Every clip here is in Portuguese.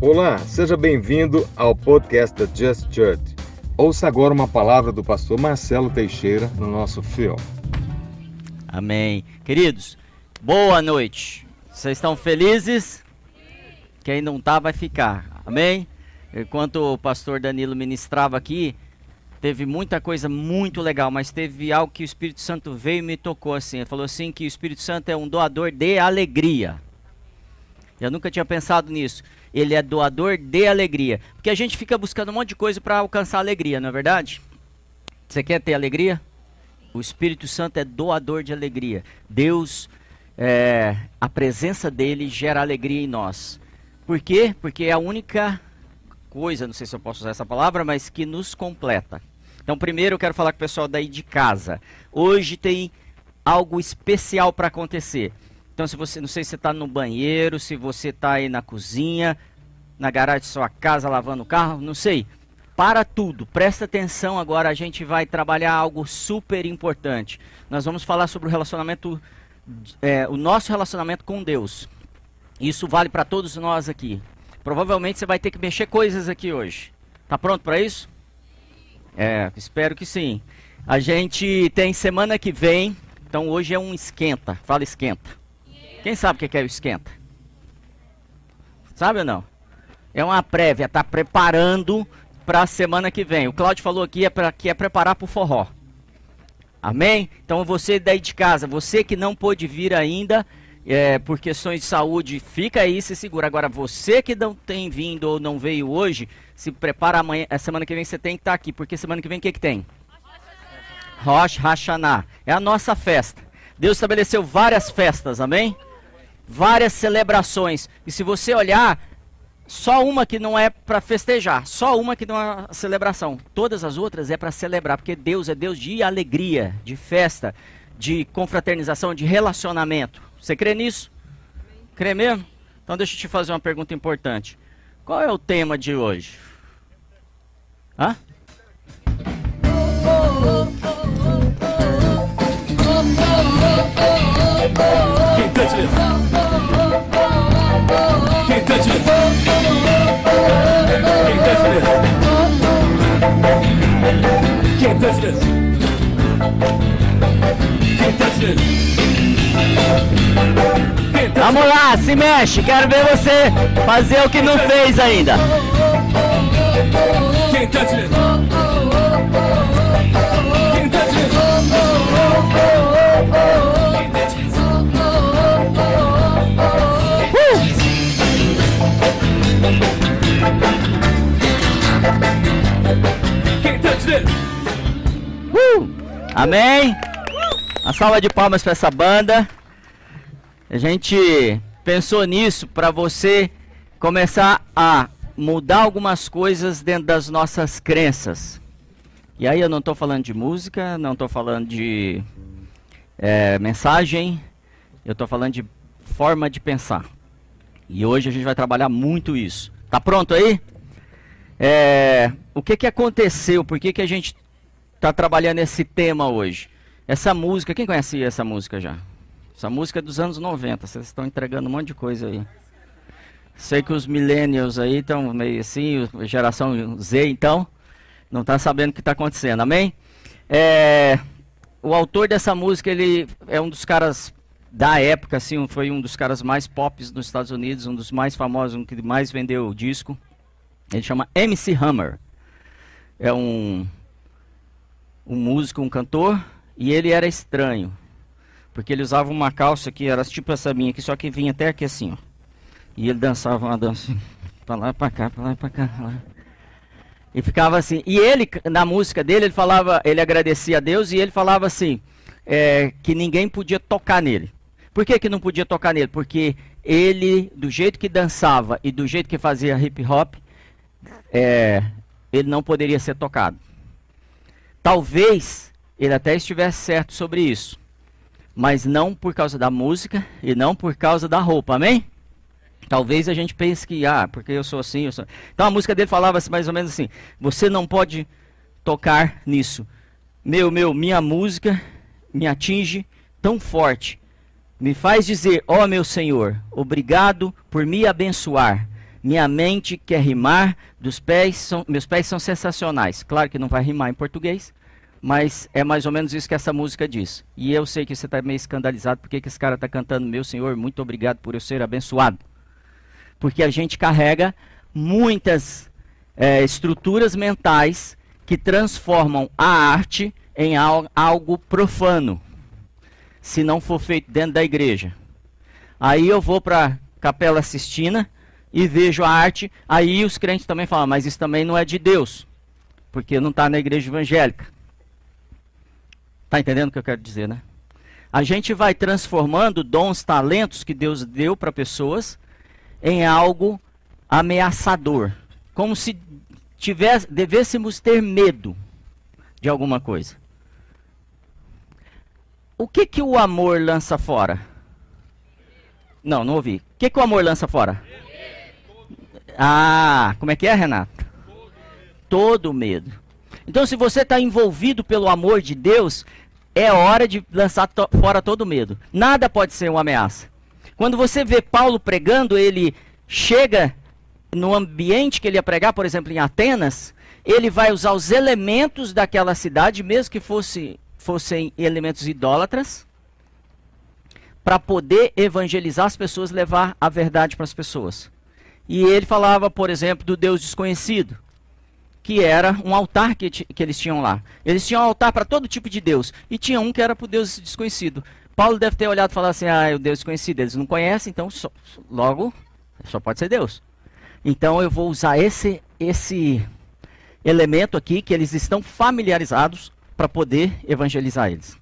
Olá, seja bem-vindo ao podcast da Just Church. Ouça agora uma palavra do pastor Marcelo Teixeira no nosso filme. Amém. Queridos, boa noite. Vocês estão felizes? Quem não está vai ficar. Amém? Enquanto o pastor Danilo ministrava aqui, teve muita coisa muito legal, mas teve algo que o Espírito Santo veio e me tocou assim. Ele falou assim que o Espírito Santo é um doador de alegria. Eu nunca tinha pensado nisso. Ele é doador de alegria. Porque a gente fica buscando um monte de coisa para alcançar alegria, não é verdade? Você quer ter alegria? O Espírito Santo é doador de alegria. Deus, é, a presença dele gera alegria em nós. Por quê? Porque é a única coisa, não sei se eu posso usar essa palavra, mas que nos completa. Então, primeiro eu quero falar com o pessoal daí de casa. Hoje tem algo especial para acontecer. Então, se você, não sei se você está no banheiro, se você está aí na cozinha, na garagem de sua casa, lavando o carro, não sei. Para tudo, presta atenção agora, a gente vai trabalhar algo super importante. Nós vamos falar sobre o relacionamento, é, o nosso relacionamento com Deus. Isso vale para todos nós aqui. Provavelmente você vai ter que mexer coisas aqui hoje. Tá pronto para isso? É, espero que sim. A gente tem semana que vem, então hoje é um esquenta. Fala esquenta. Quem sabe o que é o esquenta? Sabe ou não? É uma prévia, está preparando para a semana que vem. O Claudio falou aqui é para que é preparar para o forró. Amém? Então você daí de casa, você que não pôde vir ainda é, por questões de saúde, fica aí, se segura. Agora você que não tem vindo ou não veio hoje, se prepara amanhã, a semana que vem você tem que estar tá aqui, porque semana que vem o que, que tem? Rosh Hashanah. É a nossa festa. Deus estabeleceu várias festas, amém? Várias celebrações. E se você olhar, só uma que não é para festejar, só uma que não é celebração. Todas as outras é para celebrar, porque Deus é Deus de alegria, de festa, de confraternização, de relacionamento. Você crê nisso? Crê mesmo? Então deixa eu te fazer uma pergunta importante. Qual é o tema de hoje? Hã? Quem Vamos lá, se mexe. Quero ver você fazer o que não fez ainda. Uh! Amém? A salva de palmas para essa banda. A gente pensou nisso para você começar a mudar algumas coisas dentro das nossas crenças. E aí eu não estou falando de música, não estou falando de é, mensagem, eu estou falando de forma de pensar. E hoje a gente vai trabalhar muito isso. Tá pronto aí? É, o que, que aconteceu? Por que, que a gente está trabalhando esse tema hoje? Essa música, quem conhece essa música já? Essa música é dos anos 90, vocês estão entregando um monte de coisa aí. Sei que os millennials aí estão meio assim, geração Z então, não está sabendo o que está acontecendo, amém? É, o autor dessa música, ele é um dos caras da época, assim, foi um dos caras mais pop nos Estados Unidos, um dos mais famosos, um que mais vendeu disco. Ele chama MC Hammer. É um, um músico, um cantor, e ele era estranho. Porque ele usava uma calça que era tipo essa minha aqui, só que vinha até aqui assim, ó. E ele dançava uma dança pra lá, pra cá, pra lá, pra cá. Pra lá. E ficava assim. E ele, na música dele, ele falava, ele agradecia a Deus e ele falava assim, é, que ninguém podia tocar nele. Por que, que não podia tocar nele? Porque ele, do jeito que dançava e do jeito que fazia hip hop, é, ele não poderia ser tocado. Talvez ele até estivesse certo sobre isso, mas não por causa da música e não por causa da roupa, amém? Talvez a gente pense que, ah, porque eu sou assim, eu sou... Então a música dele falava assim, mais ou menos assim: você não pode tocar nisso. Meu, meu, minha música me atinge tão forte, me faz dizer, ó oh, meu Senhor, obrigado por me abençoar Minha mente quer rimar, dos pés são, meus pés são sensacionais. Claro que não vai rimar em português, mas é mais ou menos isso que essa música diz. E eu sei que você está meio escandalizado porque que esse cara está cantando, meu Senhor, muito obrigado por eu ser abençoado. Porque a gente carrega muitas é, estruturas mentais que transformam a arte em algo profano, se não for feito dentro da igreja. Aí eu vou para a Capela Sistina e vejo a arte, aí os crentes também falam, mas isso também não é de Deus, porque não está na igreja evangélica. Está entendendo o que eu quero dizer, né? A gente vai transformando dons, talentos que Deus deu para pessoas em algo ameaçador, como se tivesse, devêssemos ter medo de alguma coisa. O que que o amor lança fora? Não, não ouvi. O que que o amor lança fora? Ah, como é que é, Renato? Todo medo. Então, se você está envolvido pelo amor de Deus, é hora de lançar to fora todo medo. Nada pode ser uma ameaça. Quando você vê Paulo pregando, ele chega no ambiente que ele ia pregar, por exemplo, em Atenas, ele vai usar os elementos daquela cidade, mesmo que fosse, fossem elementos idólatras, para poder evangelizar as pessoas, levar a verdade para as pessoas. E ele falava, por exemplo, do Deus desconhecido, que era um altar que, que eles tinham lá. Eles tinham um altar para todo tipo de Deus. E tinha um que era para o Deus desconhecido. Paulo deve ter olhado e falado assim: ah, é o Deus desconhecido. Eles não conhecem, então só, logo só pode ser Deus. Então eu vou usar esse, esse elemento aqui que eles estão familiarizados para poder evangelizar eles.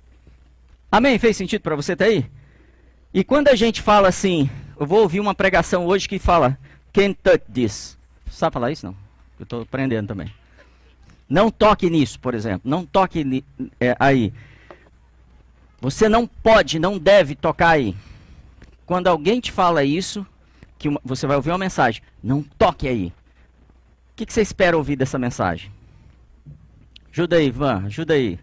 Amém? Fez sentido para você até aí? E quando a gente fala assim, eu vou ouvir uma pregação hoje que fala Can't touch this. Sabe falar isso? Não. Eu estou aprendendo também. Não toque nisso, por exemplo. Não toque é, aí. Você não pode, não deve tocar aí. Quando alguém te fala isso, que uma, você vai ouvir uma mensagem, não toque aí. O que, que, você espera ouvir dessa mensagem? Ajuda aí, Ivan, ajuda aí.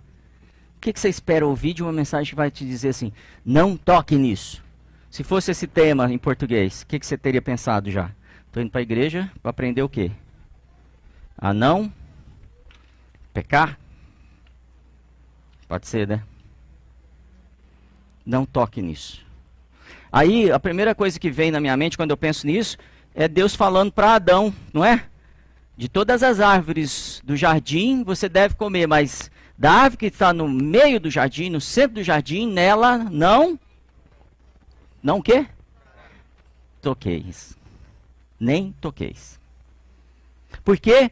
O que, que você espera ouvir de uma mensagem que vai te dizer assim, não toque nisso? Se fosse esse tema em português, o que, que você teria pensado já? Estou indo para a igreja para aprender o quê? A não pecar? Pode ser, né? Não toque nisso. Aí, a primeira coisa que vem na minha mente quando eu penso nisso é Deus falando para Adão, não é? De todas as árvores do jardim você deve comer, mas da árvore que está no meio do jardim, no centro do jardim, nela não. Não o quê? Toqueis nem toqueis. Por quê?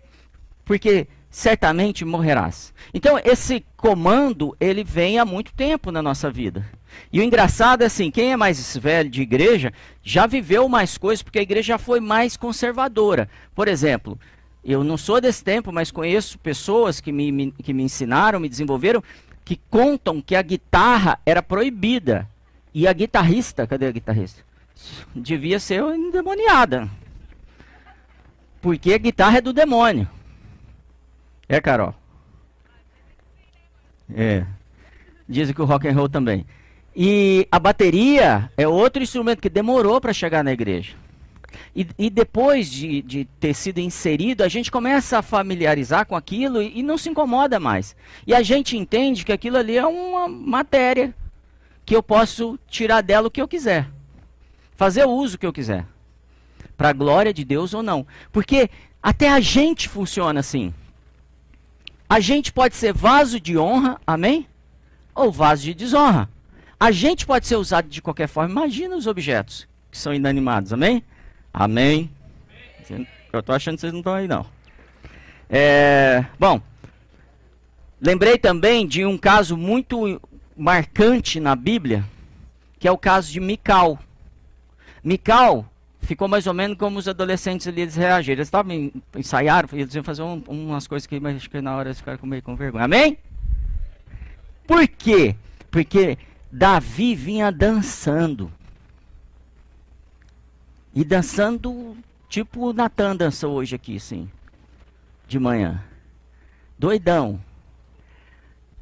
Porque certamente morrerás. Então, esse comando, ele vem há muito tempo na nossa vida. E o engraçado é assim, quem é mais velho de igreja já viveu mais coisas, porque a igreja já foi mais conservadora. Por exemplo, eu não sou desse tempo, mas conheço pessoas que me, me, que me ensinaram, me desenvolveram, que contam que a guitarra era proibida. E a guitarrista, cadê a guitarrista? Devia ser endemoniada. Porque a guitarra é do demônio. É, Carol? É. Dizem que o rock and roll também. E a bateria é outro instrumento que demorou para chegar na igreja. E, e depois de, de, ter sido inserido, a gente começa a familiarizar com aquilo e, e não se incomoda mais. E a gente entende que aquilo ali é uma matéria que eu posso tirar dela o que eu quiser. Fazer o uso que eu quiser para a glória de Deus ou não. Porque até a gente funciona assim. A gente pode ser vaso de honra, amém? Ou vaso de desonra. A gente pode ser usado de qualquer forma. Imagina os objetos que são inanimados, amém? Amém. Eu estou achando que vocês não estão aí, não. É, bom, lembrei também de um caso muito marcante na Bíblia, que é o caso de Mical. Mical ficou mais ou menos como os adolescentes ali eles reagiram. Eles estavam ensaiaram, eles iam fazer um, umas coisas que mas acho que na hora eles ficaram meio com vergonha. Amém? Por quê? Porque Davi vinha dançando. E dançando tipo o Natan dançou hoje aqui, sim. De manhã. Doidão.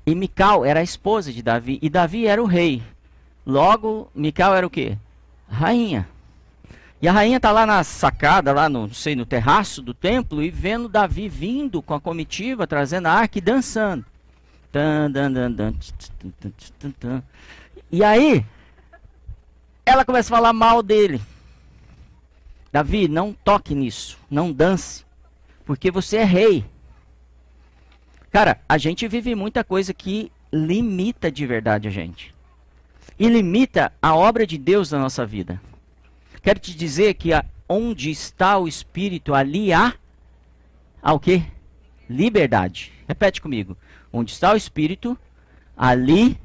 E Mical era a esposa de Davi. E Davi era o rei. Logo, Mical era o quê? Rainha. E a rainha está lá na sacada, lá no, não sei, no terraço do templo, e vendo Davi vindo com a comitiva, trazendo a arca e dançando. E aí, ela começa a falar mal dele. Davi, não toque nisso, não dance, porque você é rei. Cara, a gente vive muita coisa que limita de verdade a gente. E limita a obra de Deus na nossa vida. Quero te dizer que onde está o Espírito, ali há, há o quê? Liberdade. Repete comigo. Onde está o Espírito, ali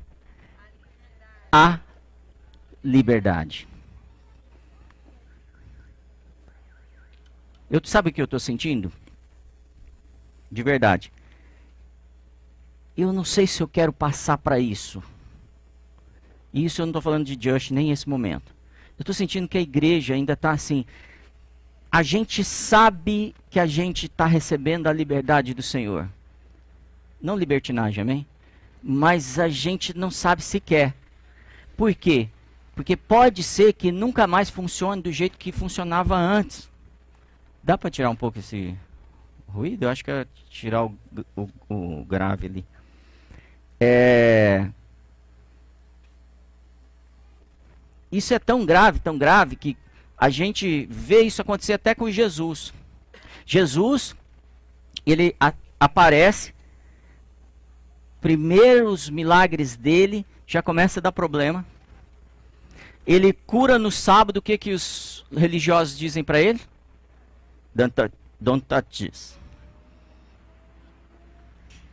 há liberdade. Eu sabe o que eu estou sentindo? De verdade. Eu não sei se eu quero passar para isso. Isso eu não estou falando de Just nem esse momento. Eu estou sentindo que a igreja ainda está assim. A gente sabe que a gente está recebendo a liberdade do Senhor. Não libertinagem, amém? Mas a gente não sabe se quer. Por quê? Porque pode ser que nunca mais funcione do jeito que funcionava antes. Dá para tirar um pouco esse ruído? Eu acho que é tirar o, o, o grave ali. É... Isso é tão grave, tão grave, que a gente vê isso acontecer até com Jesus. Jesus, ele a, aparece, primeiros milagres dele já começa a dar problema. Ele cura no sábado, o que, que os religiosos dizem para ele? Don't touch this.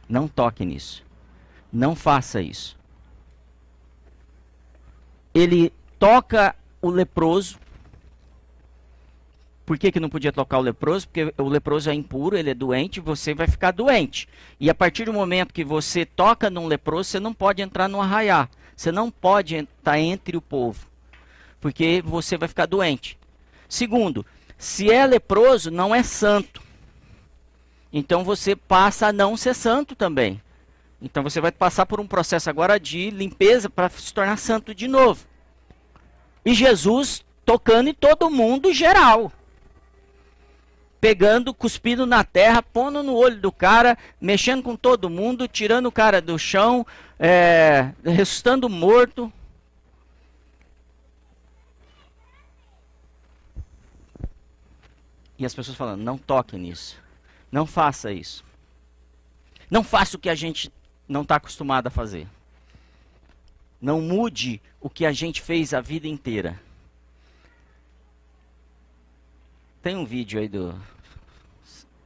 Não toque nisso. Não faça isso. Ele toca o leproso. Por que, que não podia tocar o leproso? Porque o leproso é impuro, ele é doente, você vai ficar doente. E a partir do momento que você toca num leproso, você não pode entrar no arraiar. Você não pode estar entre o povo. Porque você vai ficar doente. Segundo, se é leproso, não é santo. Então você passa a não ser santo também. Então você vai passar por um processo agora de limpeza para se tornar santo de novo. E Jesus tocando em todo mundo geral. Pegando, cuspindo na terra, pondo no olho do cara, mexendo com todo mundo, tirando o cara do chão, é, ressuscitando morto. E as pessoas falando: não toque nisso. Não faça isso. Não faça o que a gente não está acostumado a fazer. Não mude o que a gente fez a vida inteira. Tem um vídeo aí do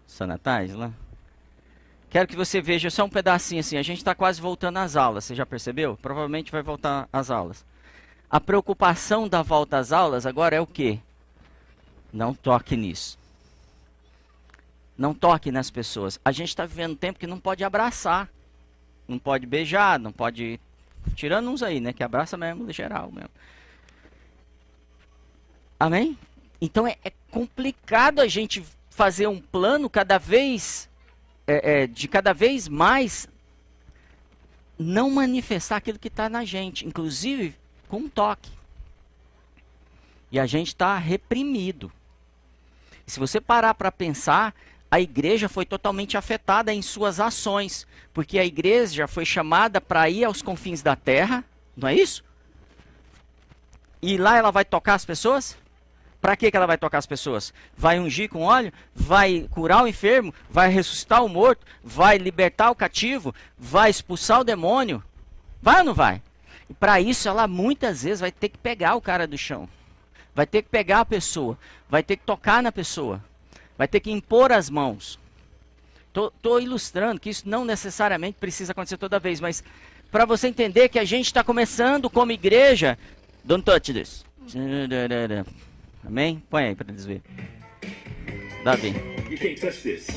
Sanatais lá? Quero que você veja só um pedacinho assim. A gente está quase voltando às aulas. Você já percebeu? Provavelmente vai voltar às aulas. A preocupação da volta às aulas agora é o quê? Não toque nisso. Não toque nas pessoas. A gente está vivendo um tempo que não pode abraçar, não pode beijar, não pode Tirando uns aí, né? Que abraça mesmo, geral mesmo. Amém? Então é, é complicado a gente fazer um plano cada vez, é, é, de cada vez mais não manifestar aquilo que está na gente, inclusive com um toque. E a gente está reprimido. Se você parar para pensar, a igreja foi totalmente afetada em suas ações, porque a igreja foi chamada para ir aos confins da terra, não é isso? E lá ela vai tocar as pessoas? Para que, que ela vai tocar as pessoas? Vai ungir com óleo? Vai curar o enfermo? Vai ressuscitar o morto? Vai libertar o cativo? Vai expulsar o demônio? Vai ou não vai? E para isso ela muitas vezes vai ter que pegar o cara do chão. Vai ter que pegar a pessoa. Vai ter que tocar na pessoa. Vai ter que impor as mãos. Estou ilustrando que isso não necessariamente precisa acontecer toda vez, mas para você entender que a gente está começando como igreja. Don't touch this. Amém? Põe aí para eles verem. Davi. You can't touch this.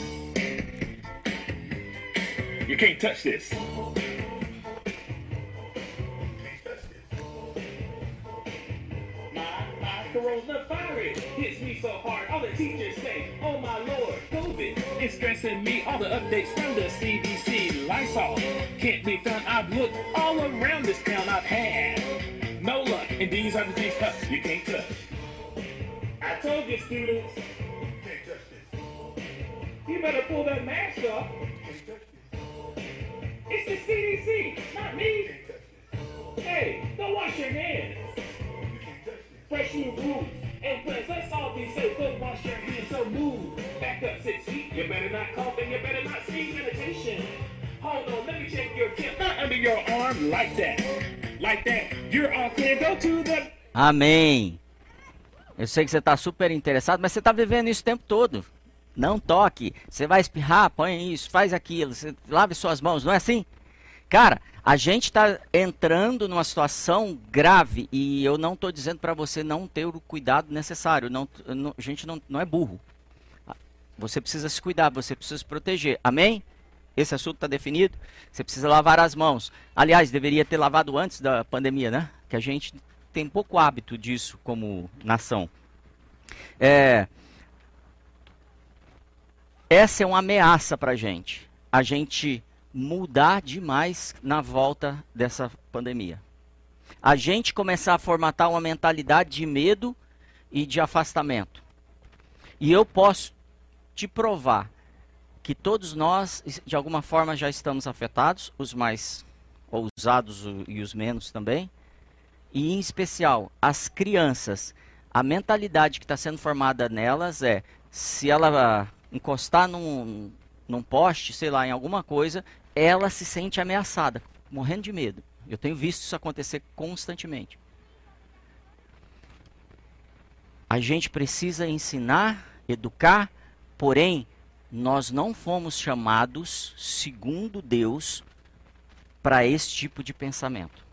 You can't touch this. Coronavirus hits me so hard. All the teachers say, oh my lord, COVID is stressing me. All the updates from the CDC, Lysol can't be found. I've looked all around this town. I've had no luck, and these are the things you can't touch. I told you, students. You better pull that mask off. It's the CDC, not me. Hey, don't wash your hands. Fresh new. And friends, let's all be safe. Wash your hands, so move. Back up six feet. You better not cough and you better not sneeze. Hold on, let me check your tip. Not under your arm, like that. Like that. You're all clear. Go to the Amém. Eu sei que você está super interessado, mas você está vivendo isso o tempo todo. Não toque. Você vai espirrar, põe isso, faz aquilo. Você lave suas mãos, não é assim? Cara, a gente está entrando numa situação grave e eu não estou dizendo para você não ter o cuidado necessário. Não, não, a gente não, não é burro. Você precisa se cuidar, você precisa se proteger. Amém? Esse assunto está definido. Você precisa lavar as mãos. Aliás, deveria ter lavado antes da pandemia, né? Que a gente tem pouco hábito disso como nação. É, essa é uma ameaça para a gente. A gente mudar demais na volta dessa pandemia. A gente começar a formatar uma mentalidade de medo e de afastamento. E eu posso te provar que todos nós, de alguma forma, já estamos afetados, os mais ousados e os menos também. E, em especial, as crianças. A mentalidade que está sendo formada nelas é: se ela encostar num, num poste, sei lá, em alguma coisa, ela se sente ameaçada, morrendo de medo. Eu tenho visto isso acontecer constantemente. A gente precisa ensinar, educar, porém, nós não fomos chamados, segundo Deus, para esse tipo de pensamento.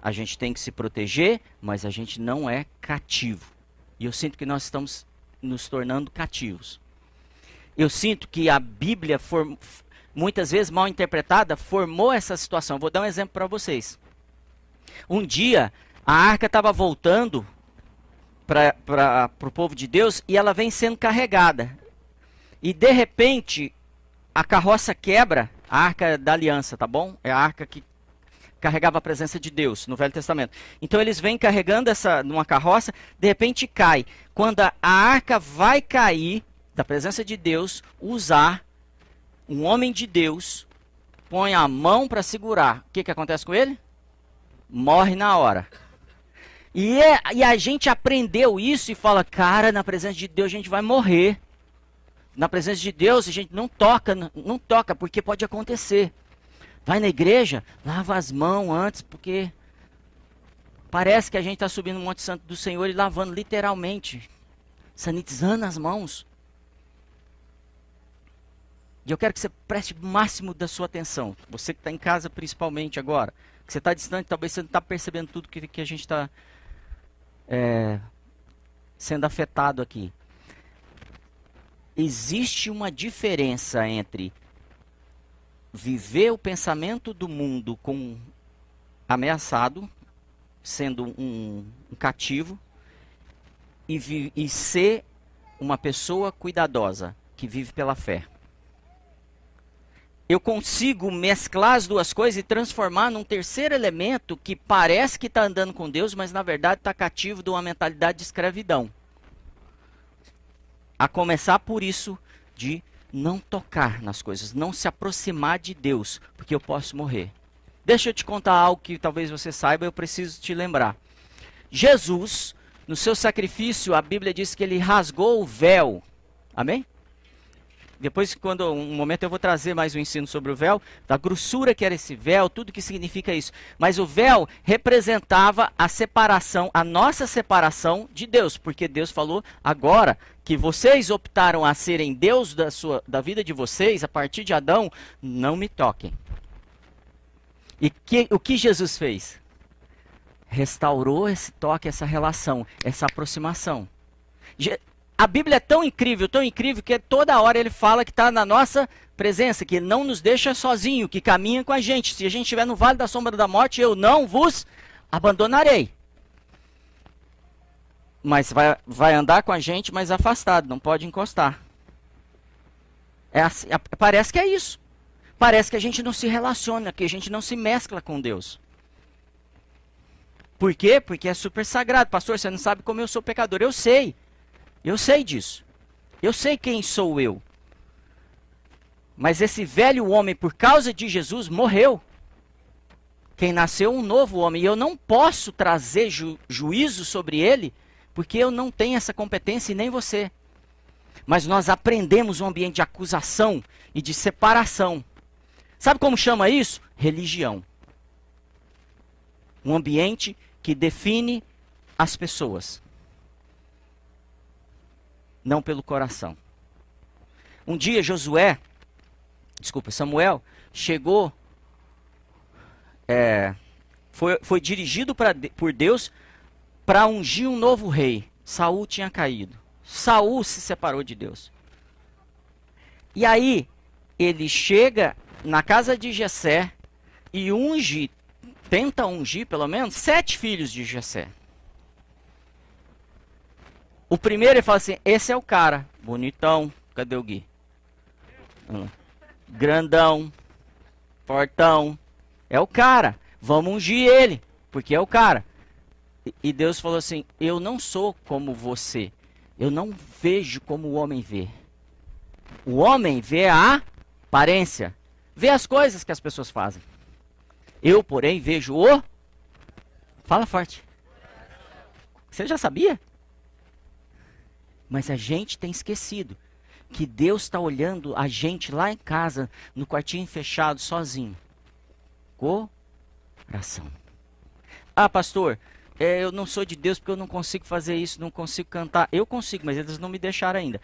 A gente tem que se proteger, mas a gente não é cativo. E eu sinto que nós estamos nos tornando cativos. Eu sinto que a Bíblia, muitas vezes mal interpretada, formou essa situação. Vou dar um exemplo para vocês. Um dia, a arca estava voltando para o povo de Deus e ela vem sendo carregada. E de repente, a carroça quebra, a arca da aliança, tá bom? É a arca que carregava a presença de Deus no Velho Testamento. Então eles vêm carregando essa numa carroça, de repente cai. Quando a, arca vai cair da presença de Deus, usar um homem de Deus põe a mão para segurar. O que, que acontece com ele? Morre na hora. E, é, e a gente aprendeu isso e fala, cara, na presença de Deus a gente vai morrer. Na presença de Deus a gente não toca, não, toca, porque pode acontecer. Vai na igreja, lava as mãos antes, porque parece que a gente está subindo o Monte Santo do Senhor e lavando literalmente, sanitizando as mãos. E eu quero que você preste o máximo da sua atenção. Você que está em casa, principalmente agora. Que você está distante, talvez você não está percebendo tudo que, que a gente está é, sendo afetado aqui. Existe uma diferença entre viver o pensamento do mundo com ameaçado, sendo um, um cativo, e, e ser uma pessoa cuidadosa que vive pela fé. Eu consigo mesclar as duas coisas e transformar num terceiro elemento que parece que está andando com Deus, mas na verdade está cativo de uma mentalidade de escravidão. A começar por isso de não tocar nas coisas, não se aproximar de Deus, porque eu posso morrer. Deixa eu te contar algo que talvez você saiba, eu preciso te lembrar. Jesus, no seu sacrifício, a Bíblia diz que ele rasgou o véu. Amém? Depois, quando um momento eu vou trazer mais um ensino sobre o véu, da grossura que era esse véu, tudo que significa isso. Mas o véu representava a separação, a nossa separação de Deus, porque Deus falou agora que vocês optaram a serem Deus da sua da vida de vocês a partir de Adão, não me toquem. E que, o que Jesus fez? Restaurou esse toque, essa relação, essa aproximação. A Bíblia é tão incrível, tão incrível, que toda hora ele fala que está na nossa presença, que não nos deixa sozinho, que caminha com a gente. Se a gente estiver no vale da sombra da morte, eu não vos abandonarei. Mas vai, vai andar com a gente, mas afastado, não pode encostar. É assim, é, parece que é isso. Parece que a gente não se relaciona, que a gente não se mescla com Deus. Por quê? Porque é super sagrado. Pastor, você não sabe como eu sou pecador. Eu sei. Eu sei disso. Eu sei quem sou eu. Mas esse velho homem, por causa de Jesus, morreu. Quem nasceu um novo homem. E eu não posso trazer ju juízo sobre ele, porque eu não tenho essa competência e nem você. Mas nós aprendemos um ambiente de acusação e de separação. Sabe como chama isso? Religião. Um ambiente que define as pessoas, não pelo coração. Um dia Josué, desculpa, Samuel, chegou, é, foi, foi dirigido pra, por Deus para ungir um novo rei. Saul tinha caído. Saul se separou de Deus. E aí ele chega na casa de Jessé e unge tenta ungir pelo menos sete filhos de Jessé. O primeiro ele fala assim: esse é o cara, bonitão. Cadê o Gui? Grandão, fortão. É o cara. Vamos ungir ele, porque é o cara. E Deus falou assim: Eu não sou como você. Eu não vejo como o homem vê. O homem vê a aparência, vê as coisas que as pessoas fazem. Eu, porém, vejo o. Fala forte. Você já sabia? Mas a gente tem esquecido que Deus está olhando a gente lá em casa, no quartinho fechado, sozinho. Coração. Ah, pastor, é, eu não sou de Deus porque eu não consigo fazer isso, não consigo cantar. Eu consigo, mas eles não me deixaram ainda.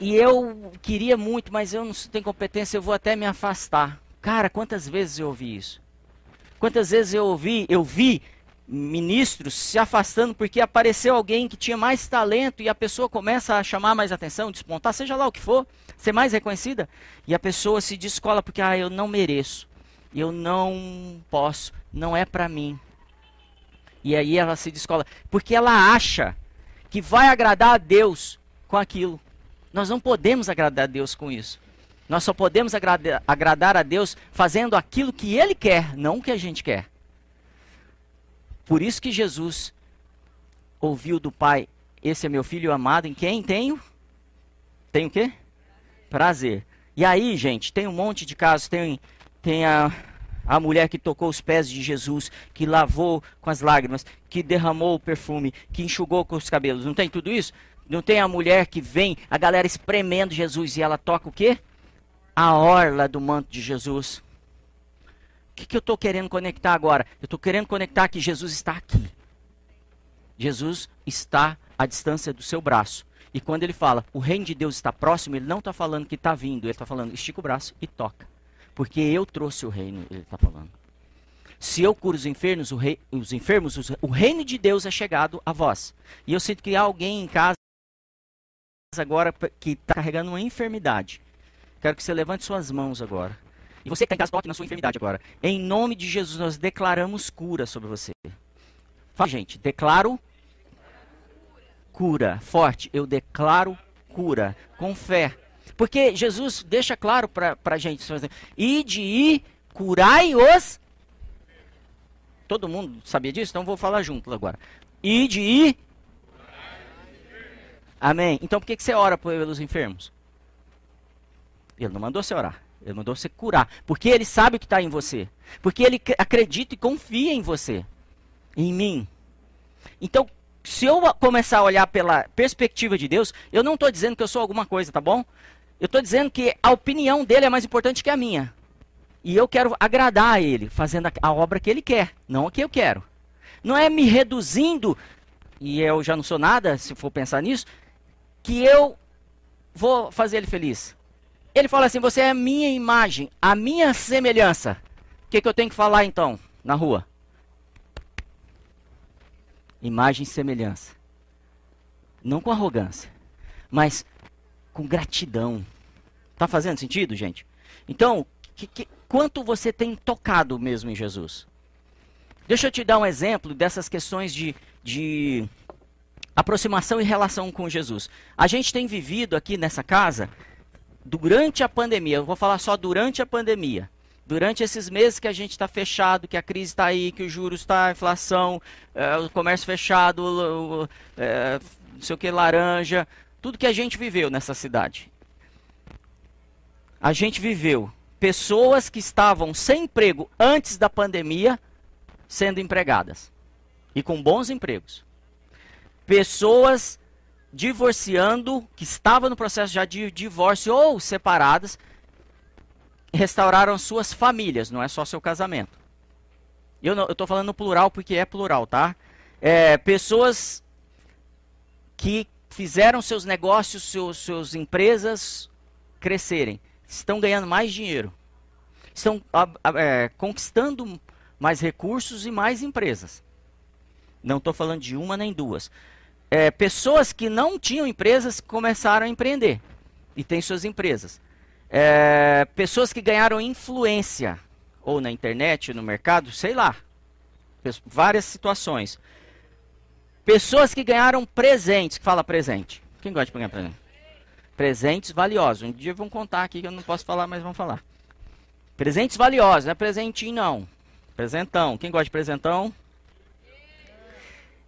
E eu queria muito, mas eu não tenho competência, eu vou até me afastar. Cara, quantas vezes eu ouvi isso? Quantas vezes eu ouvi, eu vi ministros se afastando porque apareceu alguém que tinha mais talento e a pessoa começa a chamar mais atenção, despontar, seja lá o que for, ser mais reconhecida, e a pessoa se descola porque ah, eu não mereço. Eu não posso, não é para mim. E aí ela se descola porque ela acha que vai agradar a Deus com aquilo. Nós não podemos agradar a Deus com isso. Nós só podemos agrada agradar a Deus fazendo aquilo que Ele quer, não o que a gente quer. Por isso que Jesus ouviu do Pai: Esse é meu filho amado, em quem tenho? Tem o quê? Prazer. E aí, gente, tem um monte de casos. Tem, tem a, a mulher que tocou os pés de Jesus, que lavou com as lágrimas, que derramou o perfume, que enxugou com os cabelos. Não tem tudo isso? Não tem a mulher que vem, a galera espremendo Jesus e ela toca o quê? a orla do manto de Jesus. O que, que eu estou querendo conectar agora? Eu estou querendo conectar que Jesus está aqui. Jesus está à distância do seu braço. E quando ele fala, o reino de Deus está próximo, ele não está falando que está vindo, ele está falando, estica o braço e toca. Porque eu trouxe o reino, ele está falando. Se eu curo os enfermos, o, rei, os enfermos, os, o reino de Deus é chegado a vós. E eu sinto que há alguém em casa agora que está carregando uma enfermidade. Quero que você levante suas mãos agora. E você que está em casa, toque na sua enfermidade agora. Em nome de Jesus, nós declaramos cura sobre você. Fala, gente, declaro cura. Forte, eu declaro cura. Com fé. Porque Jesus deixa claro para a gente: ide e curai os. Todo mundo sabia disso? Então vou falar junto agora. Ide e. Amém. Então por que, que você ora pelos enfermos? Ele não mandou você orar. Ele mandou você curar. Porque ele sabe o que está em você. Porque ele acredita e confia em você. Em mim. Então, se eu começar a olhar pela perspectiva de Deus, eu não estou dizendo que eu sou alguma coisa, tá bom? Eu estou dizendo que a opinião dele é mais importante que a minha. E eu quero agradar a ele, fazendo a obra que ele quer, não a que eu quero. Não é me reduzindo, e eu já não sou nada, se for pensar nisso, que eu vou fazer ele feliz. Ele fala assim: Você é a minha imagem, a minha semelhança. O que, que eu tenho que falar então, na rua? Imagem e semelhança. Não com arrogância, mas com gratidão. Tá fazendo sentido, gente? Então, que, que, quanto você tem tocado mesmo em Jesus? Deixa eu te dar um exemplo dessas questões de, de aproximação e relação com Jesus. A gente tem vivido aqui nessa casa durante a pandemia, eu vou falar só durante a pandemia, Durante esses meses que a gente está fechado, que a crise está aí, que o juros está, a inflação, é, o comércio fechado, o, é, não sei o que, laranja, tudo que a gente viveu nessa cidade. A gente viveu pessoas que estavam sem emprego antes da pandemia sendo empregadas e com bons empregos. Pessoas divorciando, que estavam no processo já de divórcio ou separadas, restauraram suas famílias, não é só seu casamento. Eu estou falando no plural porque é plural, tá? É, pessoas que fizeram seus negócios, seus, suas empresas crescerem, estão ganhando mais dinheiro, estão é, conquistando mais recursos e mais empresas. Não estou falando de uma nem duas. É, pessoas que não tinham empresas começaram a empreender e têm suas empresas. É, pessoas que ganharam influência, ou na internet, no mercado, sei lá. Várias situações. Pessoas que ganharam presentes, fala presente. Quem gosta de ganhar presente? Presentes valiosos. Um dia vão contar aqui que eu não posso falar, mas vamos falar. Presentes valiosos, não é presentinho não. Presentão. Quem gosta de presentão?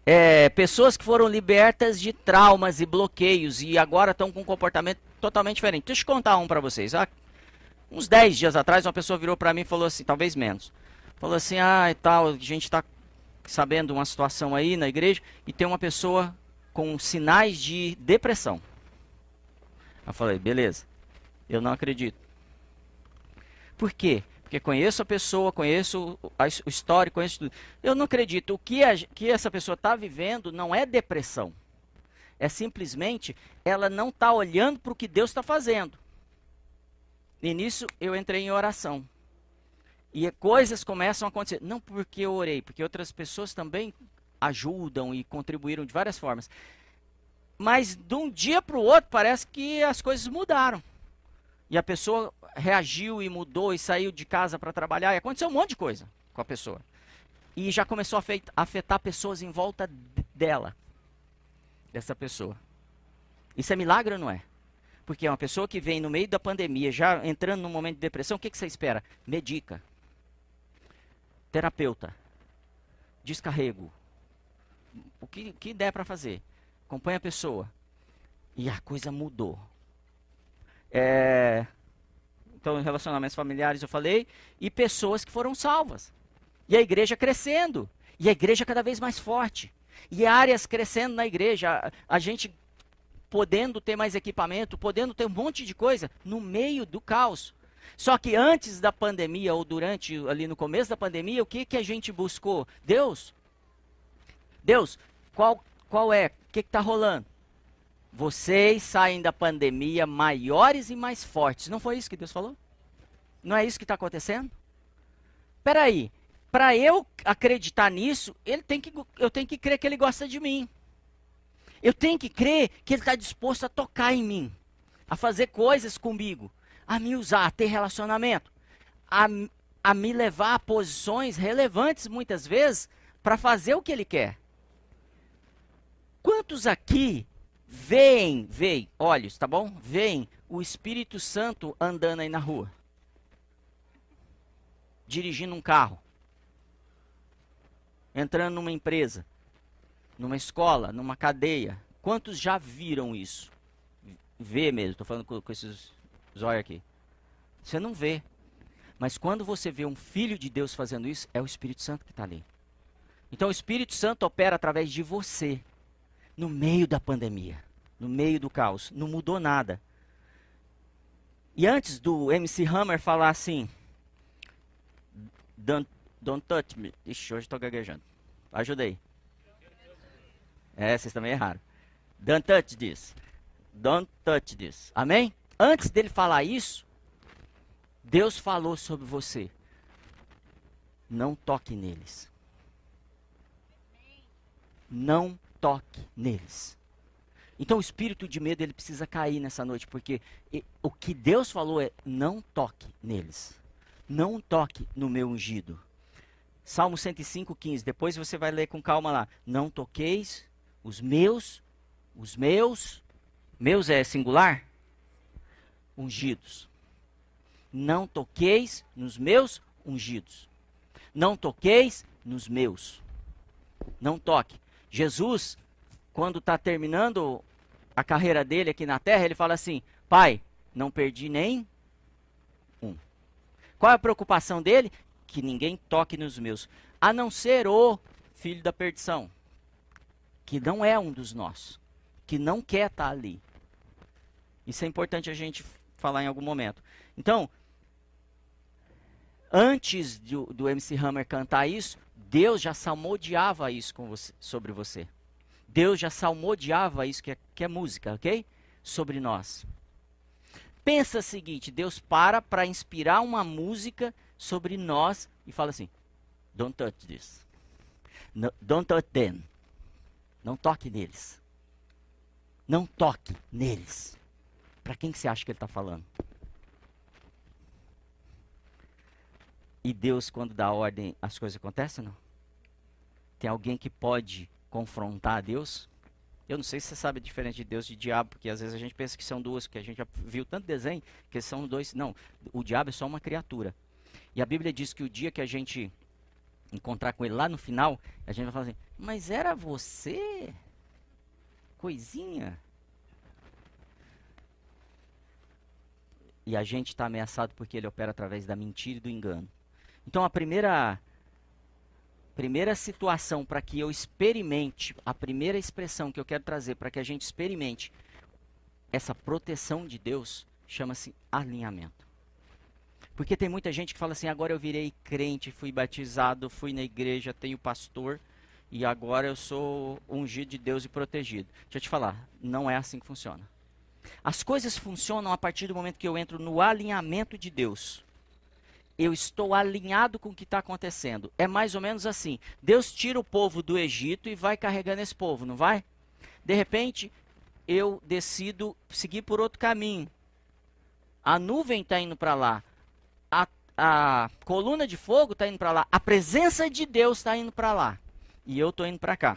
É, pessoas que foram libertas de traumas e bloqueios e agora estão com um comportamento totalmente diferente. Deixa eu contar um para vocês. Há uns 10 dias atrás, uma pessoa virou para mim e falou assim, talvez menos. Falou assim, ah, e tal, a gente está sabendo uma situação aí na igreja e tem uma pessoa com sinais de depressão. Eu falei, beleza, eu não acredito. Por quê? Porque conheço a pessoa, conheço o histórico, conheço tudo. Eu não acredito. O que, a, que essa pessoa está vivendo não é depressão. É simplesmente ela não está olhando para o que Deus está fazendo. E nisso eu entrei em oração. E coisas começam a acontecer. Não porque eu orei, porque outras pessoas também ajudam e contribuíram de várias formas. Mas de um dia para o outro parece que as coisas mudaram. E a pessoa reagiu e mudou e saiu de casa para trabalhar. E aconteceu um monte de coisa com a pessoa. E já começou a afetar pessoas em volta dela dessa pessoa. Isso é milagre ou não é? Porque é uma pessoa que vem no meio da pandemia, já entrando num momento de depressão, o que, que você espera? Medica. Terapeuta. Descarrego. O que, que der para fazer? Acompanha a pessoa. E a coisa mudou. É, então, relacionamentos familiares eu falei. E pessoas que foram salvas. E a igreja crescendo. E a igreja cada vez mais forte. E áreas crescendo na igreja, a, a gente podendo ter mais equipamento, podendo ter um monte de coisa no meio do caos. Só que antes da pandemia, ou durante, ali no começo da pandemia, o que, que a gente buscou? Deus. Deus, qual, qual é? O que está rolando? Vocês saem da pandemia maiores e mais fortes. Não foi isso que Deus falou? Não é isso que está acontecendo? Peraí, para eu acreditar nisso, ele tem que, eu tenho que crer que ele gosta de mim. Eu tenho que crer que ele está disposto a tocar em mim, a fazer coisas comigo, a me usar, a ter relacionamento, a, a me levar a posições relevantes muitas vezes para fazer o que ele quer. Quantos aqui veem, veem, olhos, tá bom? Veem o Espírito Santo andando aí na rua, dirigindo um carro entrando numa empresa, numa escola, numa cadeia. Quantos já viram isso? Vê mesmo, estou falando com, com esses zóio aqui. Você não vê. Mas quando você vê um filho de Deus fazendo isso, é o Espírito Santo que está ali. Então o Espírito Santo opera através de você, no meio da pandemia, no meio do caos. Não mudou nada. E antes do MC Hammer falar assim, don't, Don't touch me. Ixi, hoje estou gaguejando. Ajudei. É, vocês também erraram. Don't touch this. Don't touch this. Amém? Antes dele falar isso, Deus falou sobre você. Não toque neles. Não toque neles. Então o espírito de medo ele precisa cair nessa noite, porque o que Deus falou é: não toque neles. Não toque no meu ungido. Salmo 105, 15. Depois você vai ler com calma lá. Não toqueis os meus, os meus, meus é singular? Ungidos. Não toqueis nos meus ungidos. Não toqueis nos meus. Não toque. Jesus, quando está terminando a carreira dele aqui na terra, ele fala assim: Pai, não perdi nem um. Qual é a preocupação dele? Que ninguém toque nos meus, a não ser o filho da perdição, que não é um dos nossos, que não quer estar tá ali. Isso é importante a gente falar em algum momento. Então, antes do, do MC Hammer cantar isso, Deus já salmodiava isso com você, sobre você. Deus já salmodiava isso que é, que é música, ok? Sobre nós. Pensa o seguinte: Deus para para inspirar uma música sobre nós e fala assim: Don't touch this. No, don't touch them. Não toque neles. Não toque neles. Para quem que você acha que ele está falando? E Deus, quando dá ordem, as coisas acontecem não? Tem alguém que pode confrontar Deus? Eu não sei se você sabe a diferença de Deus e de diabo, porque às vezes a gente pensa que são duas, que a gente já viu tanto desenho que são dois. Não, o diabo é só uma criatura. E a Bíblia diz que o dia que a gente encontrar com ele lá no final, a gente vai falar assim: Mas era você? Coisinha. E a gente está ameaçado porque ele opera através da mentira e do engano. Então a primeira primeira situação para que eu experimente, a primeira expressão que eu quero trazer para que a gente experimente essa proteção de Deus, chama-se alinhamento. Porque tem muita gente que fala assim: agora eu virei crente, fui batizado, fui na igreja, tenho pastor e agora eu sou ungido de Deus e protegido. Deixa eu te falar, não é assim que funciona. As coisas funcionam a partir do momento que eu entro no alinhamento de Deus. Eu estou alinhado com o que está acontecendo. É mais ou menos assim: Deus tira o povo do Egito e vai carregando esse povo, não vai? De repente, eu decido seguir por outro caminho. A nuvem está indo para lá. A, a coluna de fogo está indo para lá. A presença de Deus está indo para lá. E eu estou indo para cá.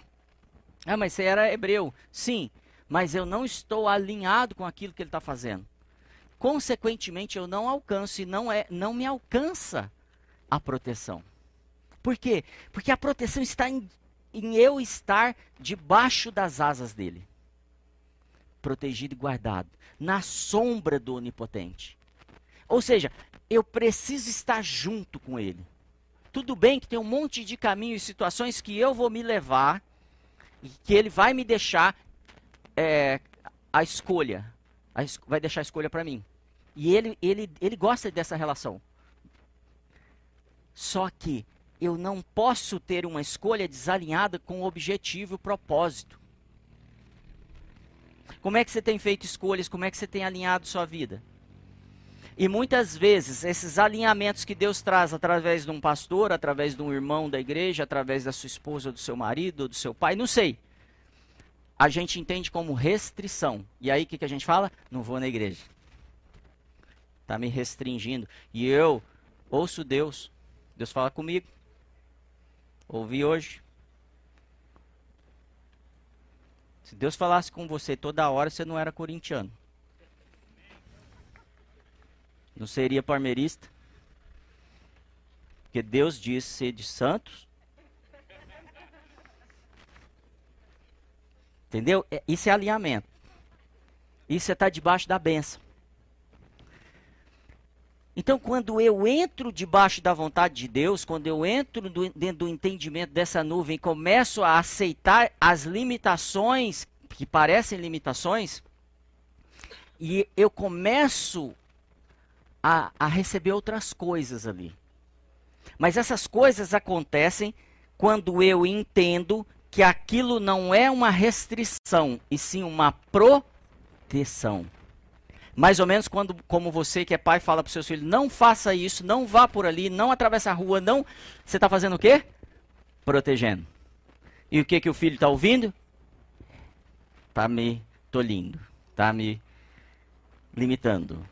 Ah, mas você era hebreu. Sim, mas eu não estou alinhado com aquilo que ele está fazendo. Consequentemente, eu não alcanço e não, é, não me alcança a proteção. Por quê? Porque a proteção está em, em eu estar debaixo das asas dele. Protegido e guardado. Na sombra do Onipotente. Ou seja, eu preciso estar junto com ele. Tudo bem que tem um monte de caminhos e situações que eu vou me levar e que ele vai me deixar é, a escolha. A es vai deixar a escolha para mim. E ele, ele, ele gosta dessa relação. Só que eu não posso ter uma escolha desalinhada com o objetivo e o propósito. Como é que você tem feito escolhas? Como é que você tem alinhado sua vida? E muitas vezes, esses alinhamentos que Deus traz através de um pastor, através de um irmão da igreja, através da sua esposa, do seu marido, do seu pai, não sei a gente entende como restrição. E aí o que, que a gente fala? Não vou na igreja. Está me restringindo. E eu ouço Deus. Deus fala comigo. Ouvi hoje. Se Deus falasse com você toda hora, você não era corintiano. Não seria parmeirista. Porque Deus diz ser de santos Entendeu? É, isso é alinhamento. Isso é estar tá debaixo da benção. Então, quando eu entro debaixo da vontade de Deus, quando eu entro do, dentro do entendimento dessa nuvem e começo a aceitar as limitações, que parecem limitações, e eu começo a, a receber outras coisas ali. Mas essas coisas acontecem quando eu entendo que aquilo não é uma restrição, e sim uma proteção. Mais ou menos quando, como você que é pai, fala para seus filhos, não faça isso, não vá por ali, não atravesse a rua, não. Você está fazendo o quê? Protegendo. E o que, que o filho está ouvindo? Está me tolindo, está me limitando.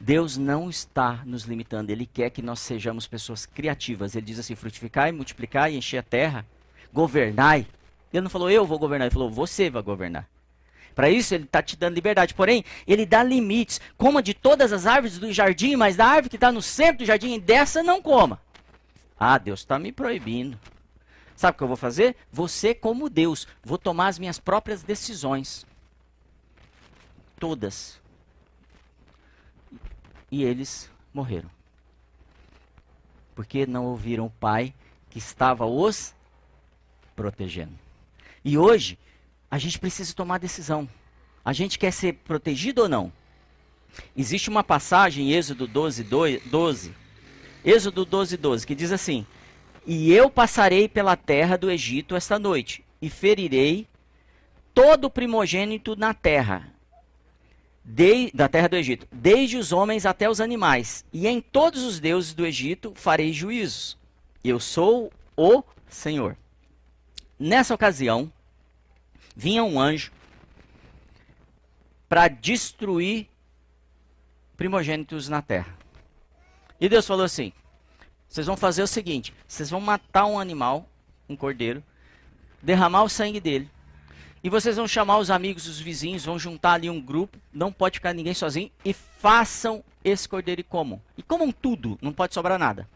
Deus não está nos limitando, Ele quer que nós sejamos pessoas criativas. Ele diz assim: frutificar e multiplicar e encher a terra governai. Ele não falou eu vou governar, ele falou você vai governar. Para isso ele está te dando liberdade. Porém, ele dá limites. Coma de todas as árvores do jardim, mas da árvore que está no centro do jardim, dessa não coma. Ah, Deus está me proibindo. Sabe o que eu vou fazer? Você, como Deus, vou tomar as minhas próprias decisões. Todas. E eles morreram. Porque não ouviram o pai que estava os protegendo. E hoje, a gente precisa tomar decisão. A gente quer ser protegido ou não? Existe uma passagem em Êxodo 12, 12, Êxodo 12, 12, que diz assim: E eu passarei pela terra do Egito esta noite, e ferirei todo primogênito na terra, de, da terra do Egito, desde os homens até os animais, e em todos os deuses do Egito farei juízos. Eu sou o Senhor. Nessa ocasião, vinha um anjo para destruir primogênitos na terra. E Deus falou assim: vocês vão fazer o seguinte: vocês vão matar um animal, um cordeiro, derramar o sangue dele, e vocês vão chamar os amigos, os vizinhos, vão juntar ali um grupo, não pode ficar ninguém sozinho, e façam esse cordeiro e comam. E comam tudo, não pode sobrar nada.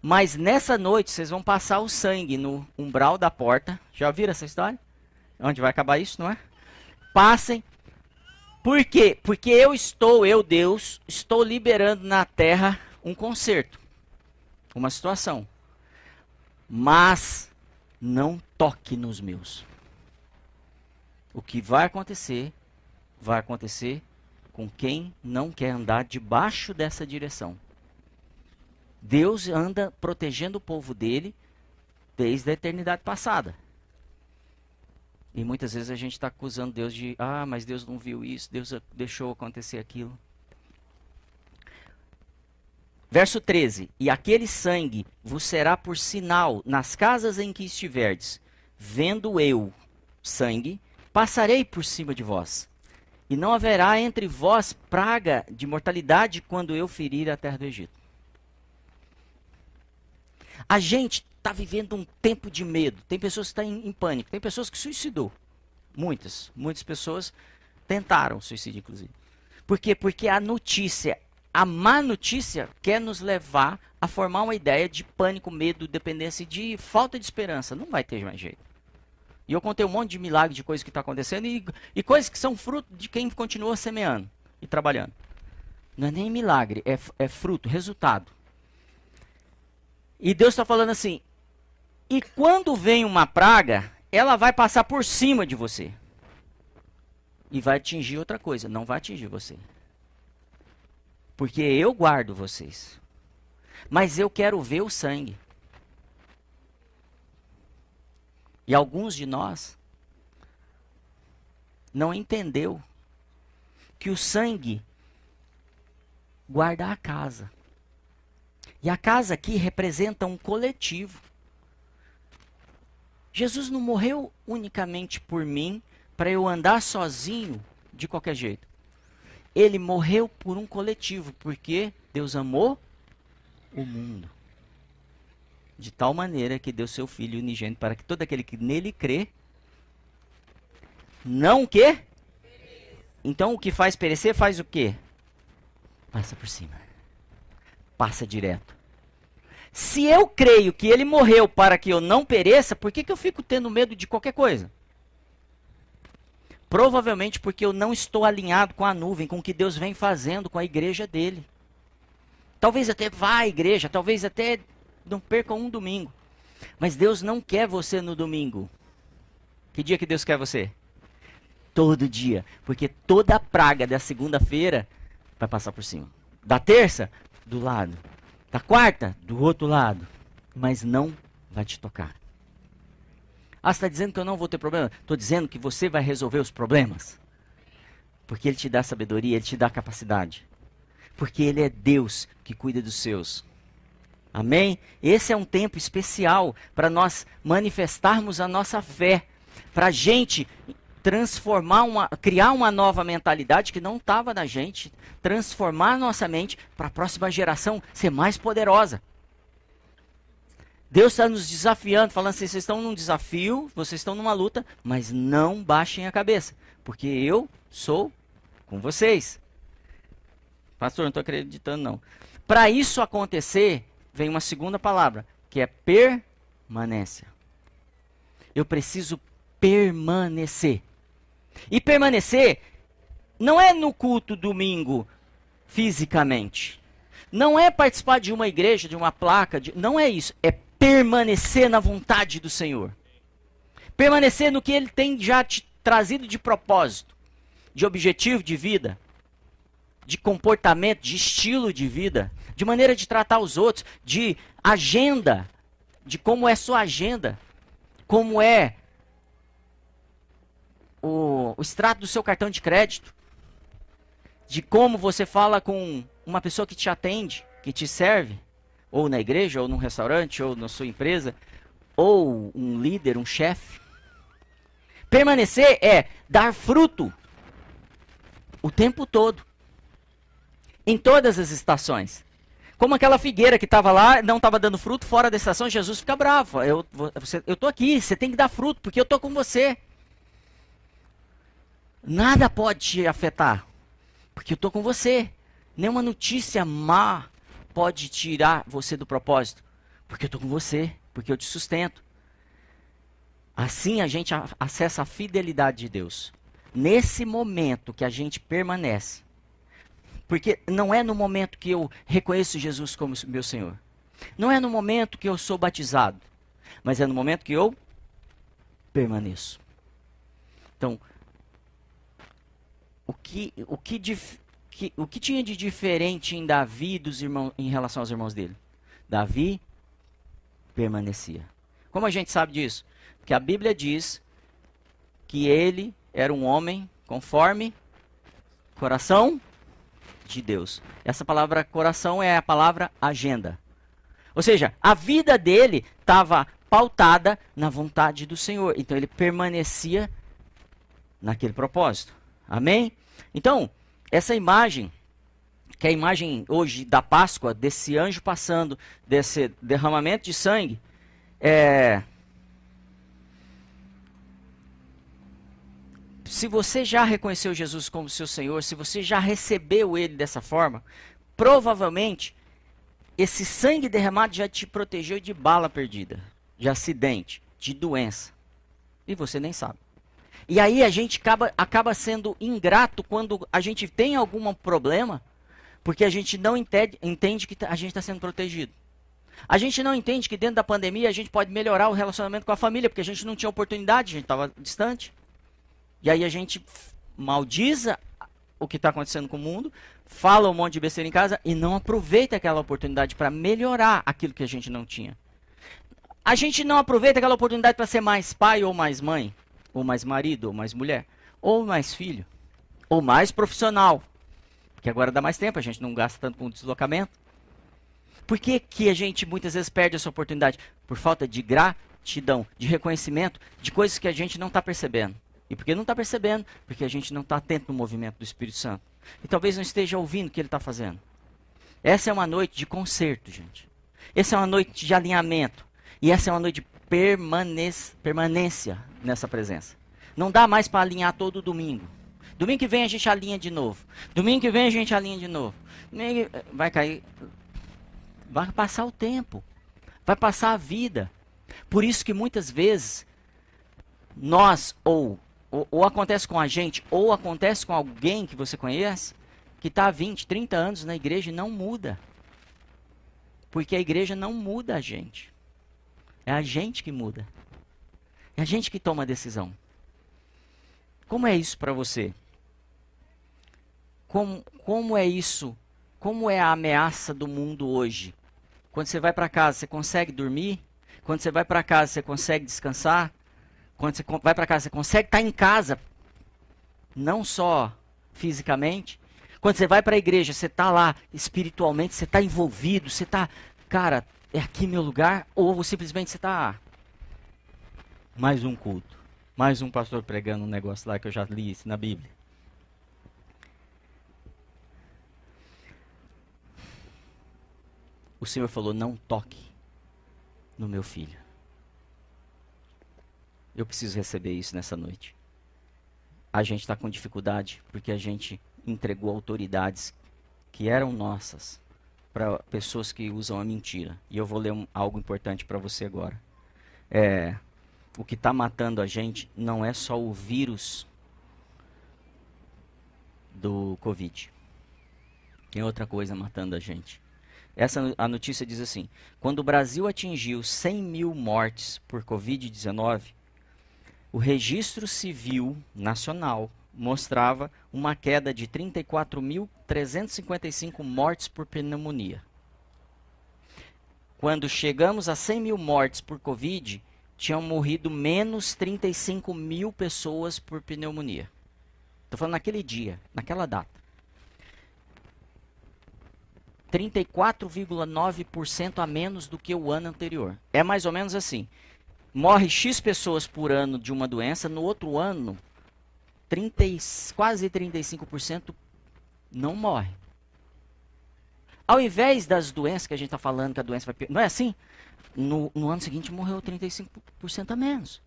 Mas nessa noite vocês vão passar o sangue no umbral da porta. Já viram essa história? Onde vai acabar isso, não é? Passem. Por quê? Porque eu estou, eu Deus, estou liberando na terra um conserto, uma situação. Mas não toque nos meus. O que vai acontecer, vai acontecer com quem não quer andar debaixo dessa direção. Deus anda protegendo o povo dele desde a eternidade passada. E muitas vezes a gente está acusando Deus de, ah, mas Deus não viu isso, Deus deixou acontecer aquilo. Verso 13: E aquele sangue vos será por sinal nas casas em que estiverdes. Vendo eu sangue, passarei por cima de vós. E não haverá entre vós praga de mortalidade quando eu ferir a terra do Egito. A gente está vivendo um tempo de medo. Tem pessoas que estão em, em, pânico. Tem pessoas que suicidou. Muitas. Muitas pessoas tentaram suicídio, inclusive. Por quê? Porque a notícia, a má notícia, quer nos levar a formar uma ideia de pânico, medo, dependência de falta de esperança. Não vai ter mais jeito. E eu contei um monte de milagres de coisas que está acontecendo e, e coisas que são fruto de quem continua semeando e trabalhando. Não é nem milagre, é, é fruto, resultado. E Deus está falando assim: e quando vem uma praga, ela vai passar por cima de você. E vai atingir outra coisa, não vai atingir você. Porque eu guardo vocês. Mas eu quero ver o sangue. E alguns de nós não entendeu que o sangue guarda a casa. E a casa aqui representa um coletivo. Jesus não morreu unicamente por mim para eu andar sozinho de qualquer jeito. Ele morreu por um coletivo, porque Deus amou o mundo. De tal maneira que deu seu Filho unigênito para que todo aquele que nele crê, não o quê? Então o que faz perecer faz o quê? Passa por cima passa direto. Se eu creio que ele morreu para que eu não pereça, por que, que eu fico tendo medo de qualquer coisa? Provavelmente porque eu não estou alinhado com a nuvem, com o que Deus vem fazendo com a igreja dele. Talvez até vá à igreja, talvez até não perca um domingo. Mas Deus não quer você no domingo. Que dia que Deus quer você? Todo dia. Porque toda a praga da segunda-feira vai passar por cima. Da terça, do lado. Da quarta, do outro lado. Mas não vai te tocar. Ah, você está dizendo que eu não vou ter problema? Estou dizendo que você vai resolver os problemas. Porque Ele te dá sabedoria, Ele te dá capacidade. Porque Ele é Deus que cuida dos seus. Amém? Esse é um tempo especial para nós manifestarmos a nossa fé. Para a gente transformar uma, criar uma nova mentalidade que não estava na gente, transformar nossa mente para a próxima geração ser mais poderosa. Deus está nos desafiando, falando assim: vocês estão num desafio, vocês estão numa luta, mas não baixem a cabeça, porque eu sou com vocês. Pastor, não estou acreditando, não. Para isso acontecer, vem uma segunda palavra, que é permanência. Eu preciso permanecer. E permanecer não é no culto domingo fisicamente. Não é participar de uma igreja, de uma placa, de... não é isso. É permanecer na vontade do Senhor. Permanecer no que Ele tem já te trazido de propósito, de objetivo de vida, de comportamento, de estilo de vida, de maneira de tratar os outros, de agenda, de como é sua agenda, como é o, o extrato do seu cartão de crédito, de como você fala com uma pessoa que te atende, que te serve, ou na igreja, ou num restaurante, ou na sua empresa, ou um líder, um chefe. Permanecer é dar fruto o tempo todo, em todas as estações. Como aquela figueira que estava lá, não estava dando fruto, fora da estação, Jesus fica bravo. Eu estou aqui, você tem que dar fruto, porque eu estou com você. Nada pode te afetar, porque eu estou com você. Nenhuma notícia má pode tirar você do propósito, porque eu estou com você, porque eu te sustento. Assim a gente acessa a fidelidade de Deus. Nesse momento que a gente permanece. Porque não é no momento que eu reconheço Jesus como meu Senhor. Não é no momento que eu sou batizado. Mas é no momento que eu permaneço. Então, o que, o que, que, o que tinha de diferente em Davi dos irmãos, em relação aos irmãos dele? Davi permanecia. Como a gente sabe disso? Porque a Bíblia diz que ele era um homem conforme coração de Deus. Essa palavra coração é a palavra agenda. Ou seja, a vida dele estava pautada na vontade do Senhor. Então ele permanecia naquele propósito. Amém? Então, essa imagem, que é a imagem hoje da Páscoa, desse anjo passando, desse derramamento de sangue, é. Se você já reconheceu Jesus como seu Senhor, se você já recebeu Ele dessa forma, provavelmente esse sangue derramado já te protegeu de bala perdida, de acidente, de doença. E você nem sabe. E aí a gente acaba, acaba sendo ingrato quando a gente tem algum problema, porque a gente não entende, entende que tá, a gente está sendo protegido. A gente não entende que dentro da pandemia a gente pode melhorar o relacionamento com a família, porque a gente não tinha oportunidade, a gente estava distante. E aí a gente maldiza o que está acontecendo com o mundo, fala um monte de besteira em casa e não aproveita aquela oportunidade para melhorar aquilo que a gente não tinha. A gente não aproveita aquela oportunidade para ser mais pai ou mais mãe ou mais marido, ou mais mulher, ou mais filho, ou mais profissional. Porque agora dá mais tempo, a gente não gasta tanto com deslocamento. Por que, que a gente muitas vezes perde essa oportunidade? Por falta de gratidão, de reconhecimento, de coisas que a gente não está percebendo. E por que não está percebendo? Porque a gente não está atento no movimento do Espírito Santo. E talvez não esteja ouvindo o que ele está fazendo. Essa é uma noite de conserto, gente. Essa é uma noite de alinhamento. E essa é uma noite de permanência nessa presença. Não dá mais para alinhar todo domingo. Domingo que vem a gente alinha de novo. Domingo que vem a gente alinha de novo. Vai cair. Vai passar o tempo. Vai passar a vida. Por isso que muitas vezes nós, ou, ou, ou acontece com a gente, ou acontece com alguém que você conhece, que está há 20, 30 anos na igreja e não muda. Porque a igreja não muda a gente. É a gente que muda. É a gente que toma a decisão. Como é isso para você? Como, como é isso? Como é a ameaça do mundo hoje? Quando você vai para casa, você consegue dormir? Quando você vai para casa, você consegue descansar? Quando você vai para casa, você consegue estar tá em casa? Não só fisicamente. Quando você vai para a igreja, você está lá espiritualmente, você está envolvido, você está, cara, é aqui meu lugar? Ou simplesmente você está. Mais um culto. Mais um pastor pregando um negócio lá que eu já li isso na Bíblia. O Senhor falou: não toque. no meu filho. Eu preciso receber isso nessa noite. A gente está com dificuldade porque a gente entregou autoridades que eram nossas para pessoas que usam a mentira. E eu vou ler um, algo importante para você agora. É, o que está matando a gente não é só o vírus do Covid. Tem outra coisa matando a gente. Essa a notícia diz assim: quando o Brasil atingiu 100 mil mortes por Covid-19, o registro civil nacional mostrava uma queda de 34.355 mortes por pneumonia. Quando chegamos a 100 mil mortes por Covid, tinham morrido menos 35 mil pessoas por pneumonia. Estou falando naquele dia, naquela data. 34,9% a menos do que o ano anterior. É mais ou menos assim. Morre X pessoas por ano de uma doença, no outro ano, 30, quase 35% não morre. Ao invés das doenças que a gente está falando, que a doença vai. Não é assim? No, no ano seguinte morreu 35% a menos.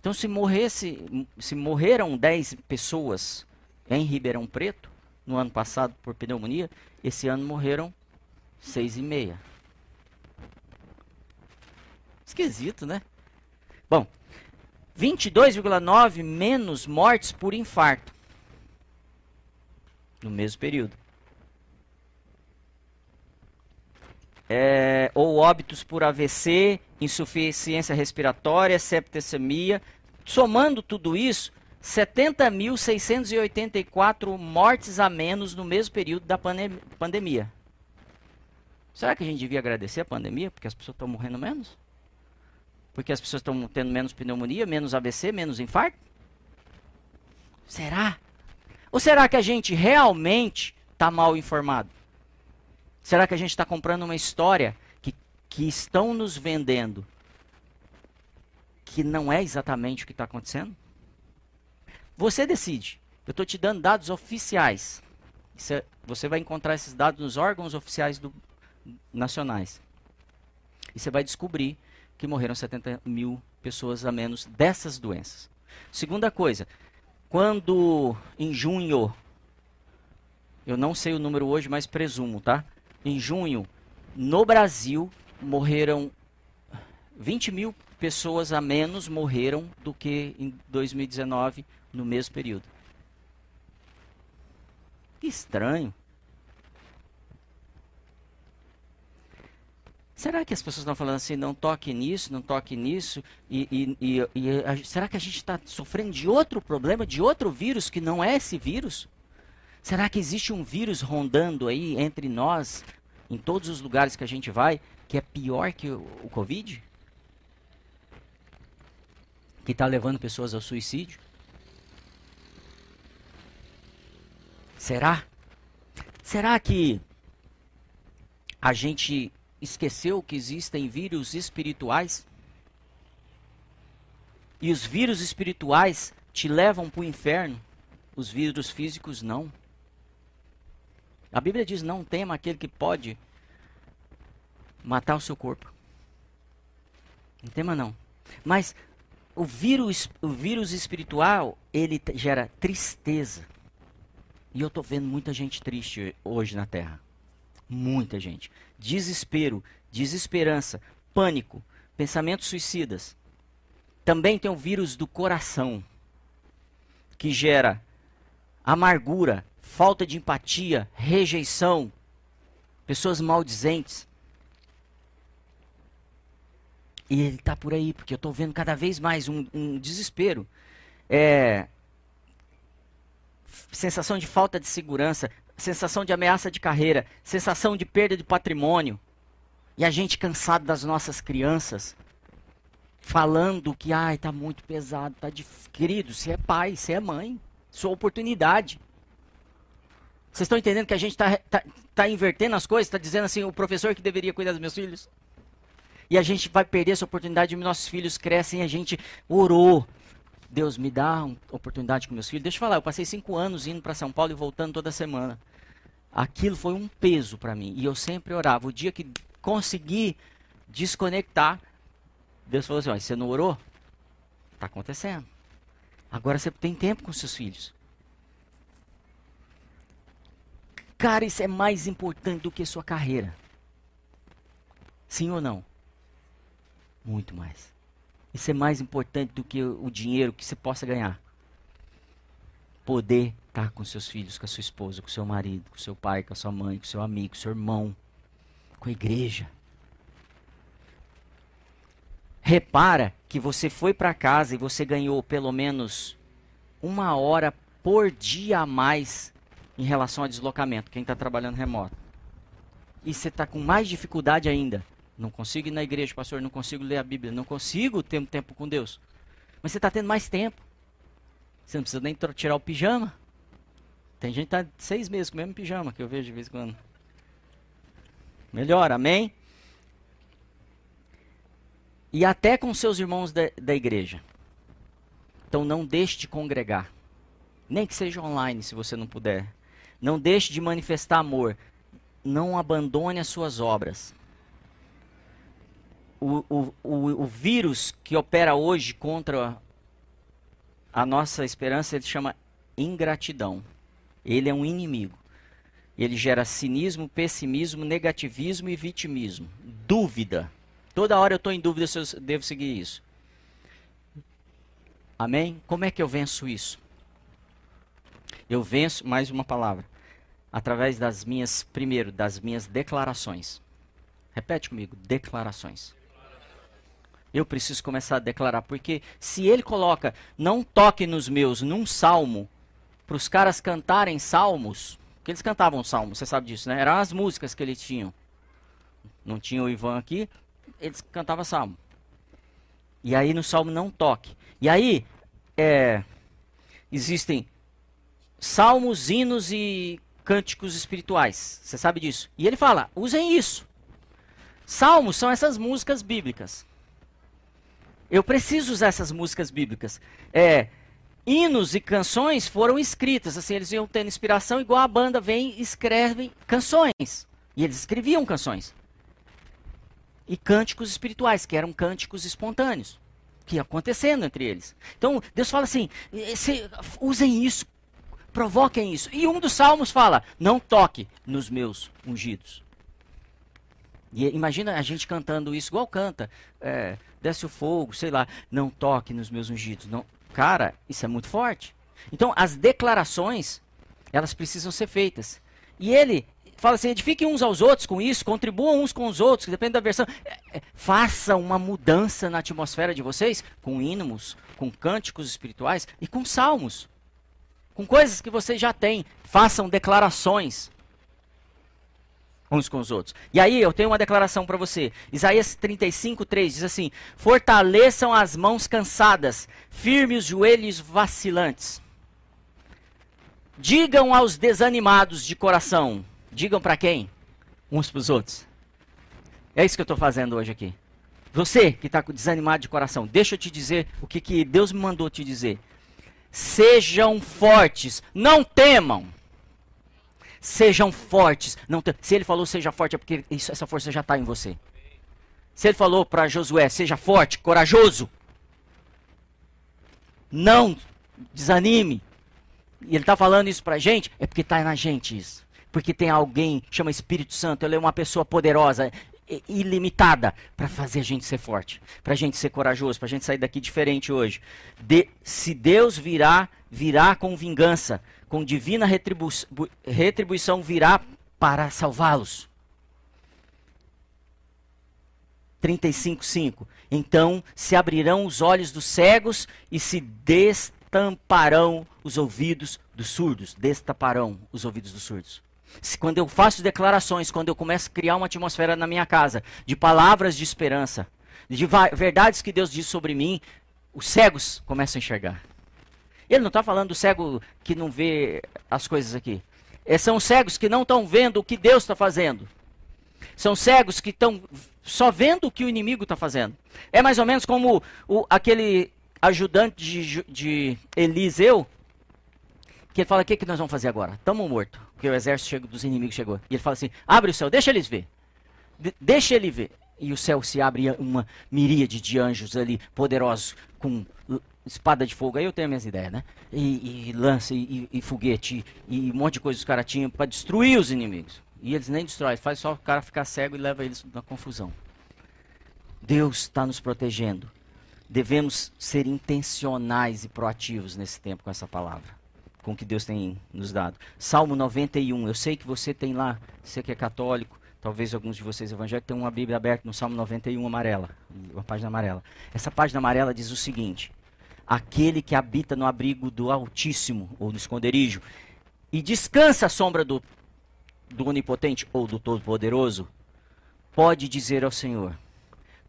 Então, se morresse, se morreram 10 pessoas em Ribeirão Preto, no ano passado por pneumonia, esse ano morreram seis e meia. Esquisito, né? Bom, 22,9 menos mortes por infarto no mesmo período. É, ou óbitos por AVC, insuficiência respiratória, septicemia. Somando tudo isso, 70.684 mortes a menos no mesmo período da pandem pandemia. Será que a gente devia agradecer a pandemia porque as pessoas estão morrendo menos? Porque as pessoas estão tendo menos pneumonia, menos AVC, menos infarto? Será? Ou será que a gente realmente está mal informado? Será que a gente está comprando uma história que, que estão nos vendendo que não é exatamente o que está acontecendo? Você decide. Eu estou te dando dados oficiais. Você vai encontrar esses dados nos órgãos oficiais do, nacionais. E você vai descobrir que morreram 70 mil pessoas a menos dessas doenças. Segunda coisa, quando em junho, eu não sei o número hoje, mas presumo, tá? Em junho, no Brasil, morreram 20 mil pessoas a menos morreram do que em 2019 no mesmo período. Que estranho. Será que as pessoas estão falando assim, não toque nisso, não toque nisso? E, e, e, e a, será que a gente está sofrendo de outro problema, de outro vírus que não é esse vírus? Será que existe um vírus rondando aí entre nós, em todos os lugares que a gente vai, que é pior que o, o Covid? Que está levando pessoas ao suicídio? Será? Será que a gente esqueceu que existem vírus espirituais? E os vírus espirituais te levam para o inferno, os vírus físicos não. A Bíblia diz: não tema aquele que pode matar o seu corpo. Não tema não. Mas o vírus, o vírus espiritual, ele gera tristeza. E eu estou vendo muita gente triste hoje na Terra. Muita gente. Desespero, desesperança, pânico, pensamentos suicidas. Também tem o vírus do coração, que gera amargura, falta de empatia, rejeição, pessoas maldizentes. E ele está por aí, porque eu estou vendo cada vez mais um, um desespero. É, sensação de falta de segurança, sensação de ameaça de carreira, sensação de perda de patrimônio. E a gente cansado das nossas crianças, falando que, ai, tá muito pesado, tá difícil. Querido, você é pai, você é mãe, sua oportunidade. Vocês estão entendendo que a gente está tá, tá invertendo as coisas? Está dizendo assim, o professor que deveria cuidar dos meus filhos? E a gente vai perder essa oportunidade, nossos filhos crescem, a gente orou, Deus me dá uma oportunidade com meus filhos. Deixa eu falar, eu passei cinco anos indo para São Paulo e voltando toda semana. Aquilo foi um peso para mim. E eu sempre orava. O dia que consegui desconectar. Deus falou assim: você não orou? Está acontecendo. Agora você tem tempo com seus filhos. Cara, isso é mais importante do que sua carreira. Sim ou não? Muito mais. Isso é mais importante do que o dinheiro que você possa ganhar. Poder estar com seus filhos, com a sua esposa, com seu marido, com seu pai, com a sua mãe, com seu amigo, com seu irmão, com a igreja. Repara que você foi para casa e você ganhou pelo menos uma hora por dia a mais em relação ao deslocamento, quem está trabalhando remoto. E você está com mais dificuldade ainda. Não consigo ir na igreja, pastor, não consigo ler a Bíblia, não consigo ter um tempo com Deus. Mas você está tendo mais tempo. Você não precisa nem tirar o pijama. Tem gente que está seis meses com o mesmo pijama, que eu vejo de vez em quando. Melhor, amém? E até com seus irmãos da, da igreja. Então não deixe de congregar. Nem que seja online, se você não puder. Não deixe de manifestar amor. Não abandone as suas obras. O, o, o, o vírus que opera hoje contra a nossa esperança, ele chama ingratidão. Ele é um inimigo. Ele gera cinismo, pessimismo, negativismo e vitimismo. Dúvida. Toda hora eu estou em dúvida se eu devo seguir isso. Amém? Como é que eu venço isso? Eu venço, mais uma palavra, através das minhas, primeiro, das minhas declarações. Repete comigo, declarações. Eu preciso começar a declarar, porque se ele coloca, não toque nos meus, num salmo, para os caras cantarem salmos, que eles cantavam salmos, você sabe disso, né? Eram as músicas que eles tinham. Não tinha o Ivan aqui, eles cantavam salmo. E aí no salmo não toque. E aí, é, existem salmos, hinos e cânticos espirituais. Você sabe disso. E ele fala: usem isso. Salmos são essas músicas bíblicas. Eu preciso usar essas músicas bíblicas. É, hinos e canções foram escritas, assim, eles iam tendo inspiração, igual a banda vem e escreve canções. E eles escreviam canções. E cânticos espirituais, que eram cânticos espontâneos, que ia acontecendo entre eles. Então, Deus fala assim: usem isso, provoquem isso. E um dos salmos fala: não toque nos meus ungidos. E imagina a gente cantando isso igual canta. É, desce o fogo, sei lá, não toque nos meus ungidos. Não. Cara, isso é muito forte. Então, as declarações, elas precisam ser feitas. E ele fala assim: edifiquem uns aos outros com isso, contribuam uns com os outros, depende da versão. É, é, faça uma mudança na atmosfera de vocês com hinos, com cânticos espirituais e com salmos com coisas que vocês já têm. Façam declarações uns com os outros. E aí eu tenho uma declaração para você. Isaías 35, 3 diz assim: Fortaleçam as mãos cansadas, firme os joelhos vacilantes. Digam aos desanimados de coração. Digam para quem? Uns para os outros. É isso que eu estou fazendo hoje aqui. Você que está desanimado de coração, deixa eu te dizer o que, que Deus me mandou te dizer. Sejam fortes, não temam. Sejam fortes. Não te... Se ele falou seja forte, é porque isso, essa força já está em você. Se ele falou para Josué, seja forte, corajoso. Não desanime. E ele está falando isso para a gente, é porque está na gente isso. Porque tem alguém, chama Espírito Santo, ele é uma pessoa poderosa ilimitada para fazer a gente ser forte, para a gente ser corajoso, para a gente sair daqui diferente hoje. De, se Deus virá, virá com vingança, com divina retribu retribuição virá para salvá-los. 35:5. Então se abrirão os olhos dos cegos e se destamparão os ouvidos dos surdos, destaparão os ouvidos dos surdos. Se, quando eu faço declarações, quando eu começo a criar uma atmosfera na minha casa de palavras de esperança, de verdades que Deus diz sobre mim, os cegos começam a enxergar. Ele não está falando do cego que não vê as coisas aqui. É, são cegos que não estão vendo o que Deus está fazendo. São cegos que estão só vendo o que o inimigo está fazendo. É mais ou menos como o, aquele ajudante de, de Eliseu, que ele fala: O que, que nós vamos fazer agora? Estamos mortos porque o exército chegou, dos inimigos chegou. E ele fala assim: abre o céu, deixa eles ver. De deixa ele ver. e o céu se abre uma miríade de anjos ali, poderosos, com espada de fogo. Aí eu tenho minhas ideias, né? E, e lança, e, e, foguete, e, um monte de coisa os caras tinham para destruir os inimigos. E eles nem destroem, faz só o cara ficar cego e leva eles na confusão. Deus está nos protegendo. Devemos ser intencionais e proativos nesse tempo com essa palavra, com o que Deus tem nos dado. Salmo 91, eu sei que você tem lá, você que é católico, talvez alguns de vocês evangélicos tenham uma Bíblia aberta no Salmo 91 amarela, uma página amarela. Essa página amarela diz o seguinte: Aquele que habita no abrigo do Altíssimo, ou no esconderijo, e descansa à sombra do, do Onipotente ou do Todo-Poderoso, pode dizer ao Senhor: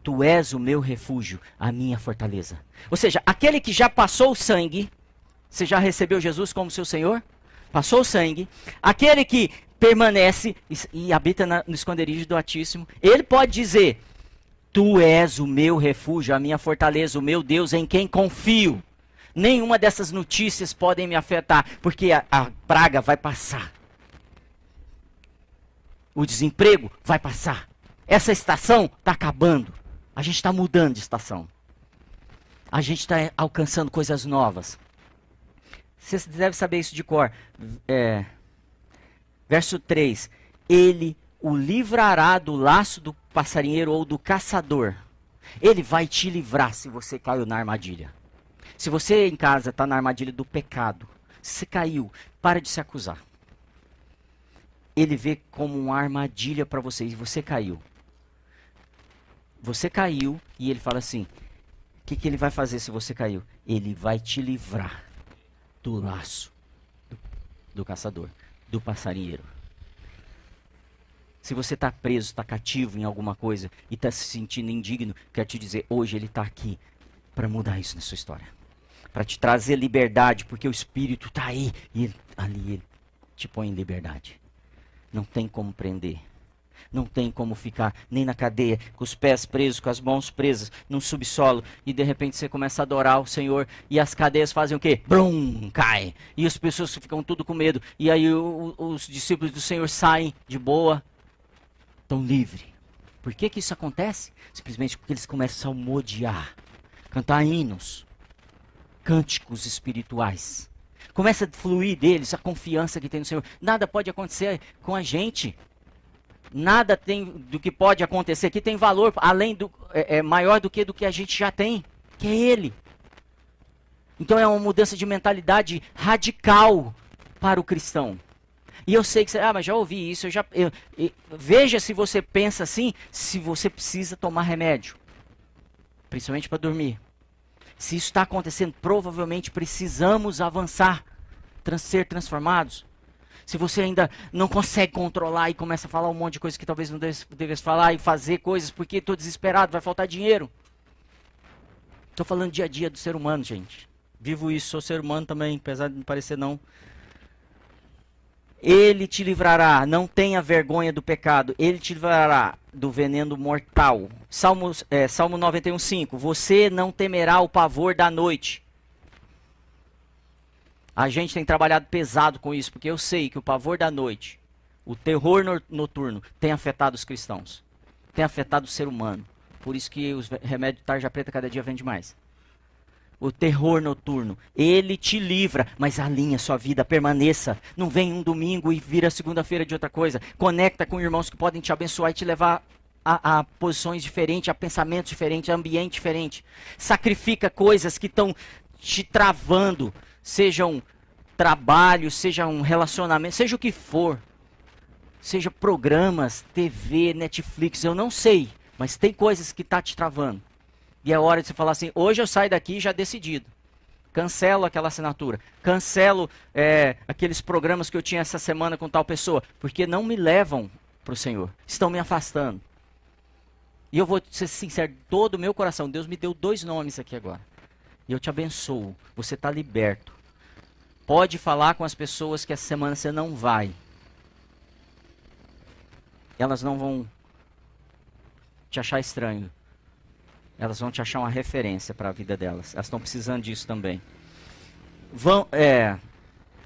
Tu és o meu refúgio, a minha fortaleza. Ou seja, aquele que já passou o sangue, você já recebeu Jesus como seu Senhor? Passou o sangue. Aquele que permanece e, e habita na, no esconderijo do Altíssimo, ele pode dizer: Tu és o meu refúgio, a minha fortaleza, o meu Deus em quem confio. Nenhuma dessas notícias podem me afetar, porque a, a praga vai passar. O desemprego vai passar. Essa estação está acabando. A gente está mudando de estação. A gente está alcançando coisas novas. Você deve saber isso de cor. É, verso 3: Ele o livrará do laço do passarinheiro ou do caçador. Ele vai te livrar se você caiu na armadilha. Se você em casa está na armadilha do pecado, se caiu, para de se acusar. Ele vê como uma armadilha para você e você caiu. Você caiu e ele fala assim: o que, que ele vai fazer se você caiu? Ele vai te livrar do laço do, do caçador, do passarinheiro. Se você está preso, está cativo em alguma coisa e está se sentindo indigno, quero te dizer, hoje ele está aqui para mudar isso na sua história. Para te trazer liberdade, porque o Espírito está aí e ele, ali ele te põe em liberdade. Não tem como prender. Não tem como ficar nem na cadeia, com os pés presos, com as mãos presas, num subsolo, e de repente você começa a adorar o Senhor, e as cadeias fazem o quê? Brum, cai. E as pessoas ficam tudo com medo. E aí o, os discípulos do Senhor saem de boa, tão livre. Por que, que isso acontece? Simplesmente porque eles começam a salmodiar, cantar hinos, cânticos espirituais. Começa a fluir deles a confiança que tem no Senhor. Nada pode acontecer com a gente nada tem do que pode acontecer que tem valor além do é, é, maior do que do que a gente já tem, que é Ele. Então é uma mudança de mentalidade radical para o cristão. E eu sei que você, ah, mas já ouvi isso, eu já, eu, eu, veja se você pensa assim, se você precisa tomar remédio, principalmente para dormir. Se isso está acontecendo, provavelmente precisamos avançar, trans, ser transformados se você ainda não consegue controlar e começa a falar um monte de coisas que talvez não devesse falar e fazer coisas porque estou desesperado, vai faltar dinheiro. Estou falando dia a dia do ser humano, gente. Vivo isso, sou ser humano também, apesar de não parecer não. Ele te livrará, não tenha vergonha do pecado. Ele te livrará do veneno mortal. Salmo, é, Salmo 91, 5. Você não temerá o pavor da noite a gente tem trabalhado pesado com isso, porque eu sei que o pavor da noite, o terror noturno, tem afetado os cristãos, tem afetado o ser humano. Por isso que os remédios de tarja preta cada dia vende mais. O terror noturno, ele te livra, mas alinha sua vida, permaneça. Não vem um domingo e vira segunda-feira de outra coisa. Conecta com irmãos que podem te abençoar e te levar a, a, posições diferentes, a pensamentos diferentes, a ambiente diferente. Sacrifica coisas que estão te travando seja um trabalho, seja um relacionamento, seja o que for, seja programas, TV, Netflix, eu não sei, mas tem coisas que tá te travando. E é hora de você falar assim: hoje eu saio daqui já decidido. Cancelo aquela assinatura. Cancelo é, aqueles programas que eu tinha essa semana com tal pessoa. Porque não me levam para o Senhor. Estão me afastando. E eu vou ser sincero, todo o meu coração. Deus me deu dois nomes aqui agora. E eu te abençoo. Você está liberto. Pode falar com as pessoas que essa semana você não vai. Elas não vão te achar estranho. Elas vão te achar uma referência para a vida delas. Elas estão precisando disso também. Vão, é,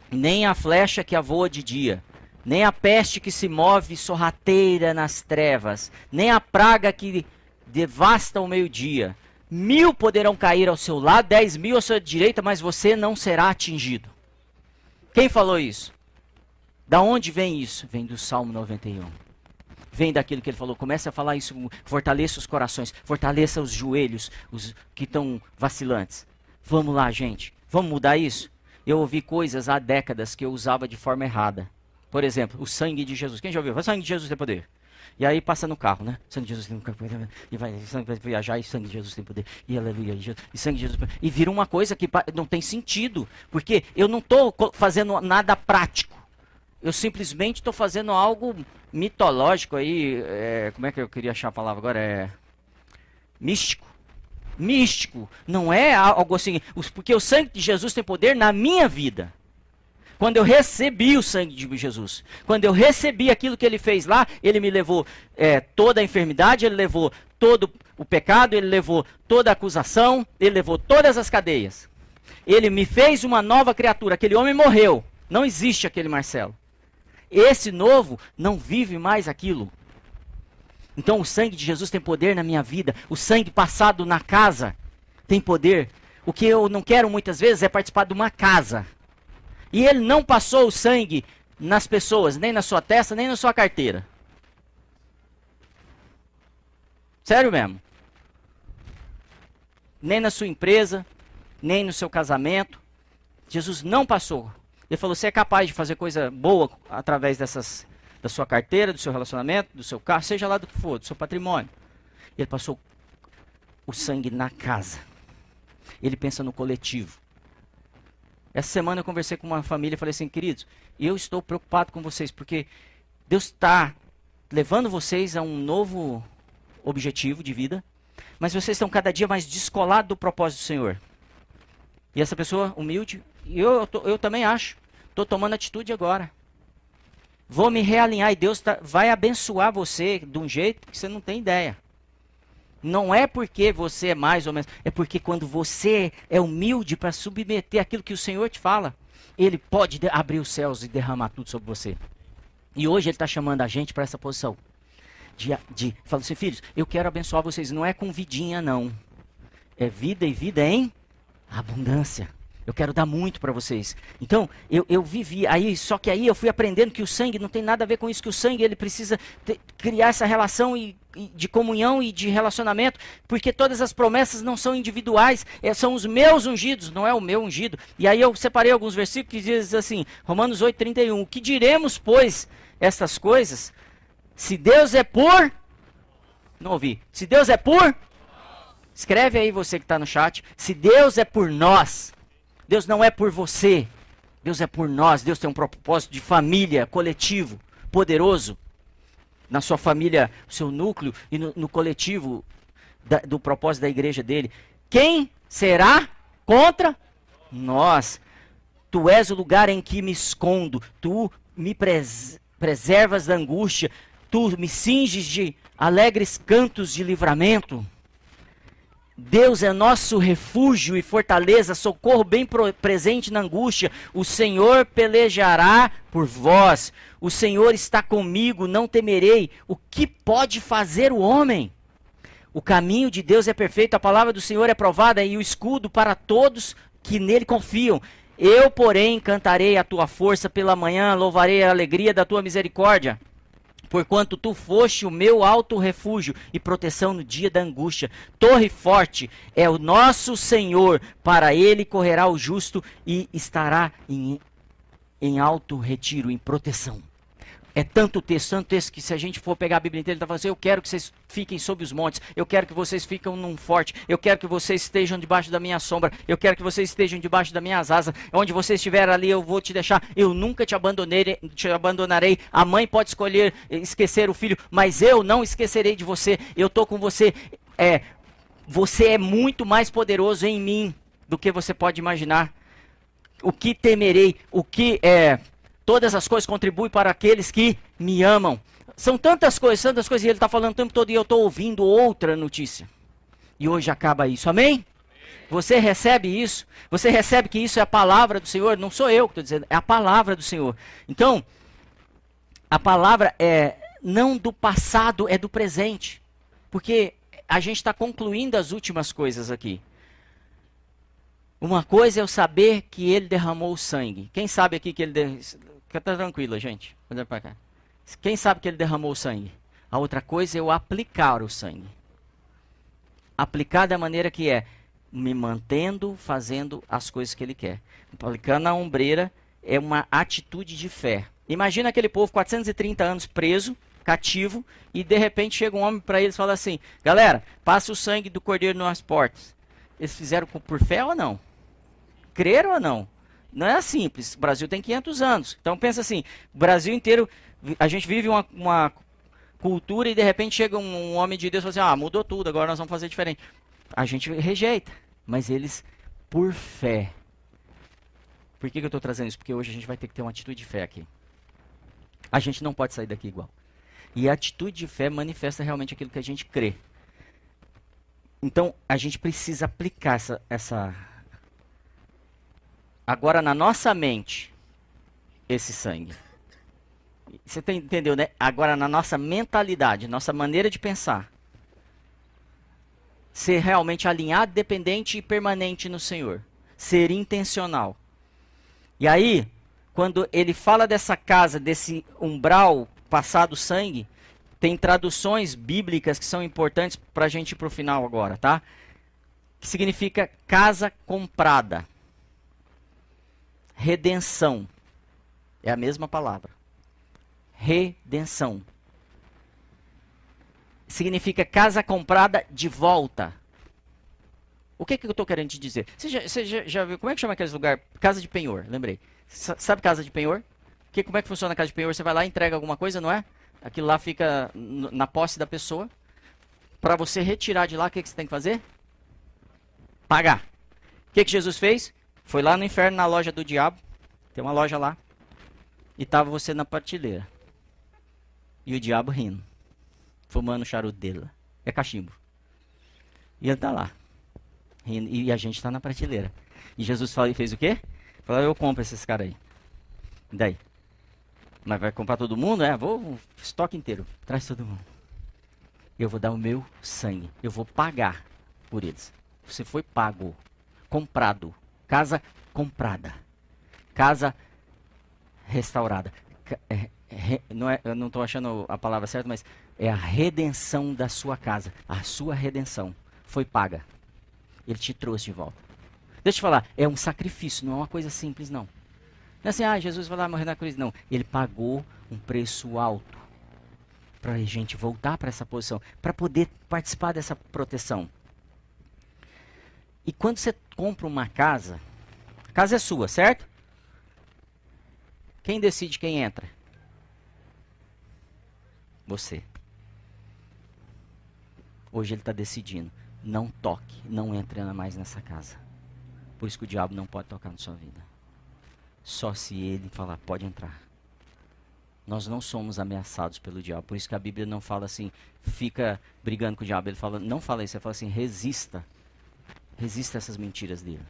nem a flecha que a voa de dia, nem a peste que se move sorrateira nas trevas, nem a praga que devasta o meio-dia. Mil poderão cair ao seu lado, dez mil à sua direita, mas você não será atingido. Quem falou isso? Da onde vem isso? Vem do Salmo 91. Vem daquilo que ele falou. Comece a falar isso. Fortaleça os corações. Fortaleça os joelhos, os que estão vacilantes. Vamos lá, gente. Vamos mudar isso? Eu ouvi coisas há décadas que eu usava de forma errada. Por exemplo, o sangue de Jesus. Quem já ouviu? O sangue de Jesus tem poder. E aí passa no carro, né? Sangue de Jesus tem poder. E vai, sangue vai viajar e sangue de Jesus tem poder. E aleluia. E sangue de Jesus. E vira uma coisa que não tem sentido. Porque eu não estou fazendo nada prático. Eu simplesmente estou fazendo algo mitológico aí. É, como é que eu queria achar a palavra agora? É. Místico. Místico. Não é algo assim. Porque o sangue de Jesus tem poder na minha vida. Quando eu recebi o sangue de Jesus, quando eu recebi aquilo que ele fez lá, ele me levou é, toda a enfermidade, ele levou todo o pecado, ele levou toda a acusação, ele levou todas as cadeias. Ele me fez uma nova criatura. Aquele homem morreu. Não existe aquele Marcelo. Esse novo não vive mais aquilo. Então o sangue de Jesus tem poder na minha vida. O sangue passado na casa tem poder. O que eu não quero muitas vezes é participar de uma casa e ele não passou o sangue nas pessoas, nem na sua testa, nem na sua carteira. Sério mesmo. Nem na sua empresa, nem no seu casamento. Jesus não passou. Ele falou: você é capaz de fazer coisa boa através dessas, da sua carteira, do seu relacionamento, do seu carro, seja lá do que for, do seu patrimônio. Ele passou o sangue na casa. Ele pensa no coletivo. Essa semana eu conversei com uma família e falei assim, queridos, eu estou preocupado com vocês, porque Deus está levando vocês a um novo objetivo de vida, mas vocês estão cada dia mais descolados do propósito do Senhor. E essa pessoa humilde, eu, eu, eu também acho, estou tomando atitude agora. Vou me realinhar e Deus tá, vai abençoar você de um jeito que você não tem ideia. Não é porque você é mais ou menos, é porque quando você é humilde para submeter aquilo que o Senhor te fala, Ele pode abrir os céus e derramar tudo sobre você. E hoje Ele está chamando a gente para essa posição. De, de falando assim, filhos, eu quero abençoar vocês. Não é com vidinha, não. É vida e vida em abundância. Eu quero dar muito para vocês. Então, eu, eu vivi aí, só que aí eu fui aprendendo que o sangue não tem nada a ver com isso, que o sangue ele precisa ter, criar essa relação e, e, de comunhão e de relacionamento, porque todas as promessas não são individuais, é, são os meus ungidos, não é o meu ungido. E aí eu separei alguns versículos que dizem assim, Romanos 8, 31, o que diremos, pois, estas coisas? Se Deus é por... Não ouvi. Se Deus é por... Escreve aí você que está no chat. Se Deus é por nós Deus não é por você. Deus é por nós. Deus tem um propósito de família, coletivo, poderoso. Na sua família, seu núcleo e no, no coletivo da, do propósito da igreja dele. Quem será contra nós? Tu és o lugar em que me escondo. Tu me pres preservas da angústia. Tu me cinges de alegres cantos de livramento. Deus é nosso refúgio e fortaleza, socorro bem presente na angústia. O Senhor pelejará por vós. O Senhor está comigo, não temerei. O que pode fazer o homem? O caminho de Deus é perfeito, a palavra do Senhor é provada e o escudo para todos que nele confiam. Eu, porém, cantarei a tua força pela manhã, louvarei a alegria da tua misericórdia porquanto tu foste o meu alto refúgio e proteção no dia da angústia. Torre forte é o nosso Senhor, para ele correrá o justo e estará em, em alto retiro, em proteção. É tanto texto, tanto texto, que se a gente for pegar a Bíblia inteira, ele está falando assim, eu quero que vocês fiquem sob os montes, eu quero que vocês fiquem num forte, eu quero que vocês estejam debaixo da minha sombra, eu quero que vocês estejam debaixo das minhas asas, onde você estiver ali eu vou te deixar, eu nunca te abandonarei, te abandonarei, a mãe pode escolher esquecer o filho, mas eu não esquecerei de você, eu estou com você, é, você é muito mais poderoso em mim do que você pode imaginar, o que temerei, o que é Todas as coisas contribuem para aqueles que me amam. São tantas coisas, tantas coisas, e ele está falando o tempo todo e eu estou ouvindo outra notícia. E hoje acaba isso, amém? Você recebe isso? Você recebe que isso é a palavra do Senhor? Não sou eu que estou dizendo, é a palavra do Senhor. Então, a palavra é não do passado, é do presente. Porque a gente está concluindo as últimas coisas aqui. Uma coisa é eu saber que ele derramou o sangue. Quem sabe aqui que ele. Fica tranquila, gente. Quem sabe que ele derramou o sangue? A outra coisa é eu aplicar o sangue. Aplicar da maneira que é me mantendo fazendo as coisas que ele quer. Aplicando a ombreira é uma atitude de fé. Imagina aquele povo 430 anos preso, cativo, e de repente chega um homem para eles e fala assim: Galera, passa o sangue do cordeiro nas portas. Eles fizeram por fé ou não? Creram ou não? Não é simples. O Brasil tem 500 anos. Então pensa assim: o Brasil inteiro, a gente vive uma, uma cultura e de repente chega um, um homem de Deus e fala assim: Ah, mudou tudo, agora nós vamos fazer diferente. A gente rejeita. Mas eles, por fé. Por que, que eu estou trazendo isso? Porque hoje a gente vai ter que ter uma atitude de fé aqui. A gente não pode sair daqui igual. E a atitude de fé manifesta realmente aquilo que a gente crê. Então, a gente precisa aplicar essa. essa agora, na nossa mente, esse sangue. Você entendeu, né? Agora, na nossa mentalidade, nossa maneira de pensar ser realmente alinhado, dependente e permanente no Senhor. Ser intencional. E aí, quando ele fala dessa casa, desse umbral passado sangue, tem traduções bíblicas que são importantes para a gente ir para o final agora, tá? Que significa casa comprada. Redenção. É a mesma palavra. Redenção significa casa comprada de volta. O que, que eu estou querendo te dizer? Você já, você já, já, viu, como é que chama aqueles lugares? Casa de penhor, lembrei. S sabe casa de penhor? Que, como é que funciona a casa de penhor? Você vai lá entrega alguma coisa, não é? Aquilo lá fica na posse da pessoa. Para você retirar de lá, o que, que você tem que fazer? Pagar. O que, que Jesus fez? Foi lá no inferno, na loja do diabo. Tem uma loja lá. E estava você na prateleira. E o diabo rindo fumando charuto dele. É cachimbo. E ele está lá. E, e, a gente está na prateleira. E Jesus falou, e fez o quê? Falou, eu compro esses caras aí. E daí? Mas vai comprar todo mundo? É, vou, estoque inteiro. Traz todo mundo. Eu vou dar o meu sangue. Eu vou pagar por eles. Você foi pago. Comprado. Casa comprada. Casa restaurada. É, não é, eu não estou achando a palavra certa, mas é a redenção da sua casa. A sua redenção foi paga. Ele te trouxe de volta. Deixa eu te falar, é um sacrifício, não é uma coisa simples, não. Não é assim, ah, Jesus vai lá morrer na cruz. Não, ele pagou um preço alto para a gente voltar para essa posição, para poder participar dessa proteção. E quando você compra uma casa, a casa é sua, certo? Quem decide quem entra? Você. Hoje ele está decidindo: não toque, não entre mais nessa casa. Por isso que o diabo não pode tocar na sua vida. Só se ele falar, pode entrar. Nós não somos ameaçados pelo diabo. Por isso que a Bíblia não fala assim, fica brigando com o diabo. Ele fala, não fala isso, ele fala assim, resista. Resista a essas mentiras dele.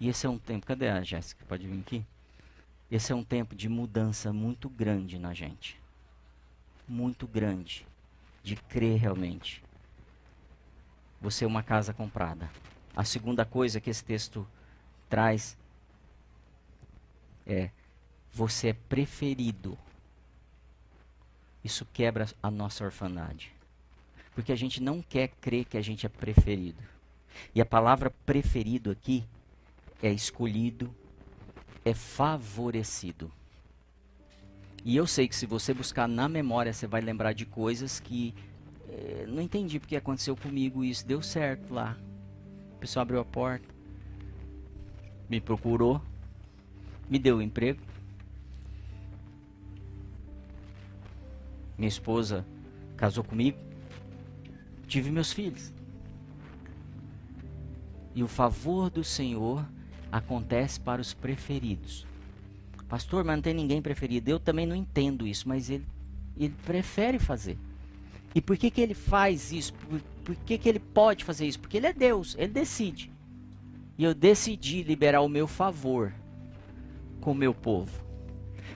E esse é um tempo. Cadê a Jéssica? Pode vir aqui? Esse é um tempo de mudança muito grande na gente muito grande de crer realmente. Você é uma casa comprada. A segunda coisa que esse texto traz é: você é preferido. Isso quebra a nossa orfandade. Porque a gente não quer crer que a gente é preferido. E a palavra preferido aqui é escolhido, é favorecido. E eu sei que se você buscar na memória, você vai lembrar de coisas que é, não entendi porque aconteceu comigo isso. Deu certo lá. O pessoal abriu a porta, me procurou, me deu um emprego. Minha esposa casou comigo. Tive meus filhos. E o favor do Senhor acontece para os preferidos. Pastor, mas não tem ninguém preferido. Eu também não entendo isso, mas ele, ele prefere fazer. E por que, que ele faz isso? Por, por que, que ele pode fazer isso? Porque ele é Deus, ele decide. E eu decidi liberar o meu favor com o meu povo.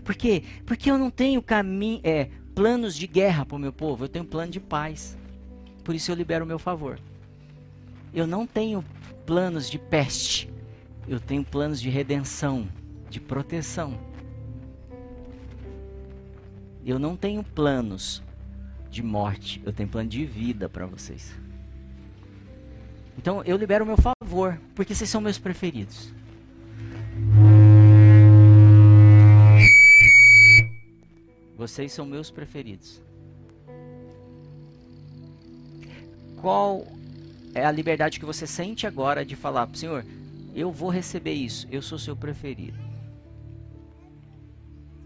Por quê? Porque eu não tenho caminho, é, planos de guerra para o meu povo, eu tenho plano de paz. Por isso eu libero o meu favor. Eu não tenho planos de peste, eu tenho planos de redenção, de proteção. Eu não tenho planos de morte, eu tenho plano de vida para vocês. Então eu libero o meu favor, porque vocês são meus preferidos. Vocês são meus preferidos. Qual é a liberdade que você sente agora de falar, Senhor, eu vou receber isso, eu sou seu preferido?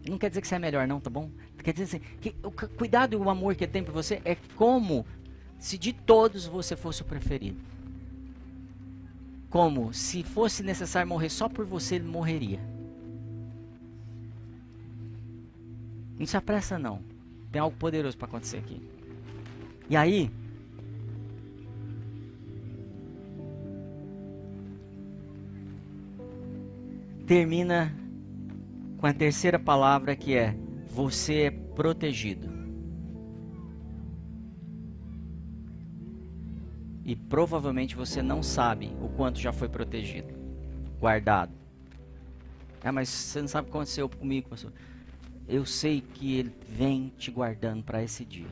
Não quer dizer que você é melhor, não, tá bom? Quer dizer assim, que o cuidado e o amor que ele tem por você é como se de todos você fosse o preferido. Como se fosse necessário morrer só por você, ele morreria. Não se apressa não. Tem algo poderoso para acontecer aqui. E aí, termina com a terceira palavra que é: você é protegido. E provavelmente você não sabe o quanto já foi protegido, guardado. Ah, mas você não sabe o que aconteceu comigo, pastor. Eu sei que ele vem te guardando para esse dia.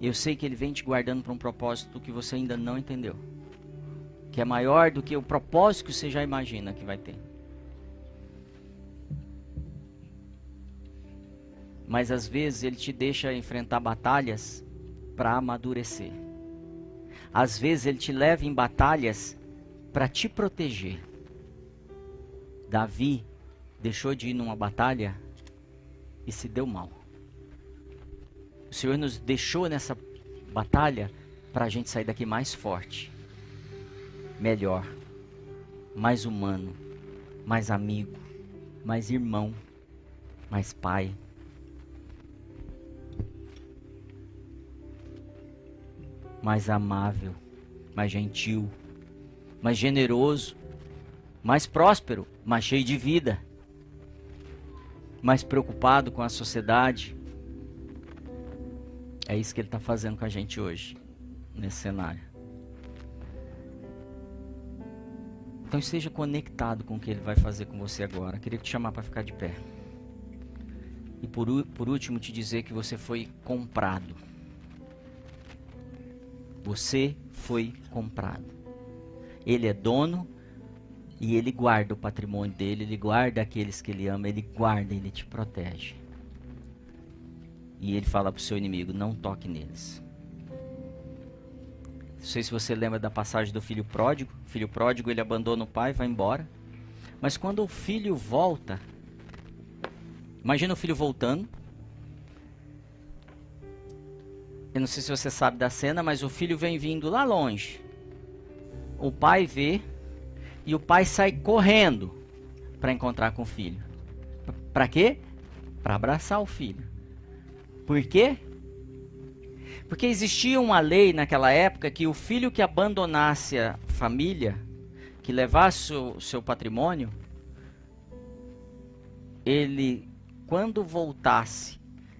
Eu sei que ele vem te guardando para um propósito que você ainda não entendeu. Que é maior do que o propósito que você já imagina que vai ter. Mas às vezes ele te deixa enfrentar batalhas para amadurecer. Às vezes ele te leva em batalhas para te proteger. Davi deixou de ir numa batalha e se deu mal. O Senhor nos deixou nessa batalha para a gente sair daqui mais forte, melhor, mais humano, mais amigo, mais irmão, mais pai. Mais amável, mais gentil, mais generoso, mais próspero, mais cheio de vida, mais preocupado com a sociedade. É isso que ele está fazendo com a gente hoje, nesse cenário. Então esteja conectado com o que ele vai fazer com você agora. Queria te chamar para ficar de pé. E por, por último, te dizer que você foi comprado. Você foi comprado. Ele é dono e ele guarda o patrimônio dele, ele guarda aqueles que ele ama, ele guarda, ele te protege. E ele fala para o seu inimigo: não toque neles. Não sei se você lembra da passagem do filho pródigo. O filho pródigo ele abandona o pai, vai embora. Mas quando o filho volta, imagina o filho voltando, Eu não sei se você sabe da cena, mas o filho vem vindo lá longe. O pai vê e o pai sai correndo para encontrar com o filho. Para quê? Para abraçar o filho. Por quê? Porque existia uma lei naquela época que o filho que abandonasse a família, que levasse o seu patrimônio, ele, quando voltasse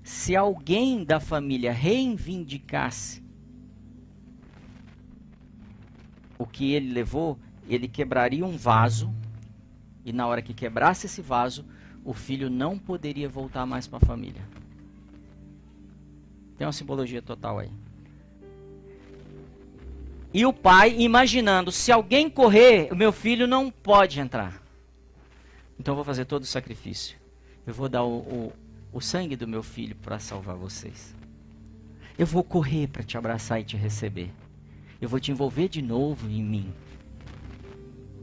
se alguém da família reivindicasse o que ele levou, ele quebraria um vaso, e na hora que quebrasse esse vaso, o filho não poderia voltar mais para a família. Tem uma simbologia total aí. E o pai imaginando: se alguém correr, o meu filho não pode entrar. Então eu vou fazer todo o sacrifício. Eu vou dar o, o o sangue do meu filho para salvar vocês. Eu vou correr para te abraçar e te receber. Eu vou te envolver de novo em mim.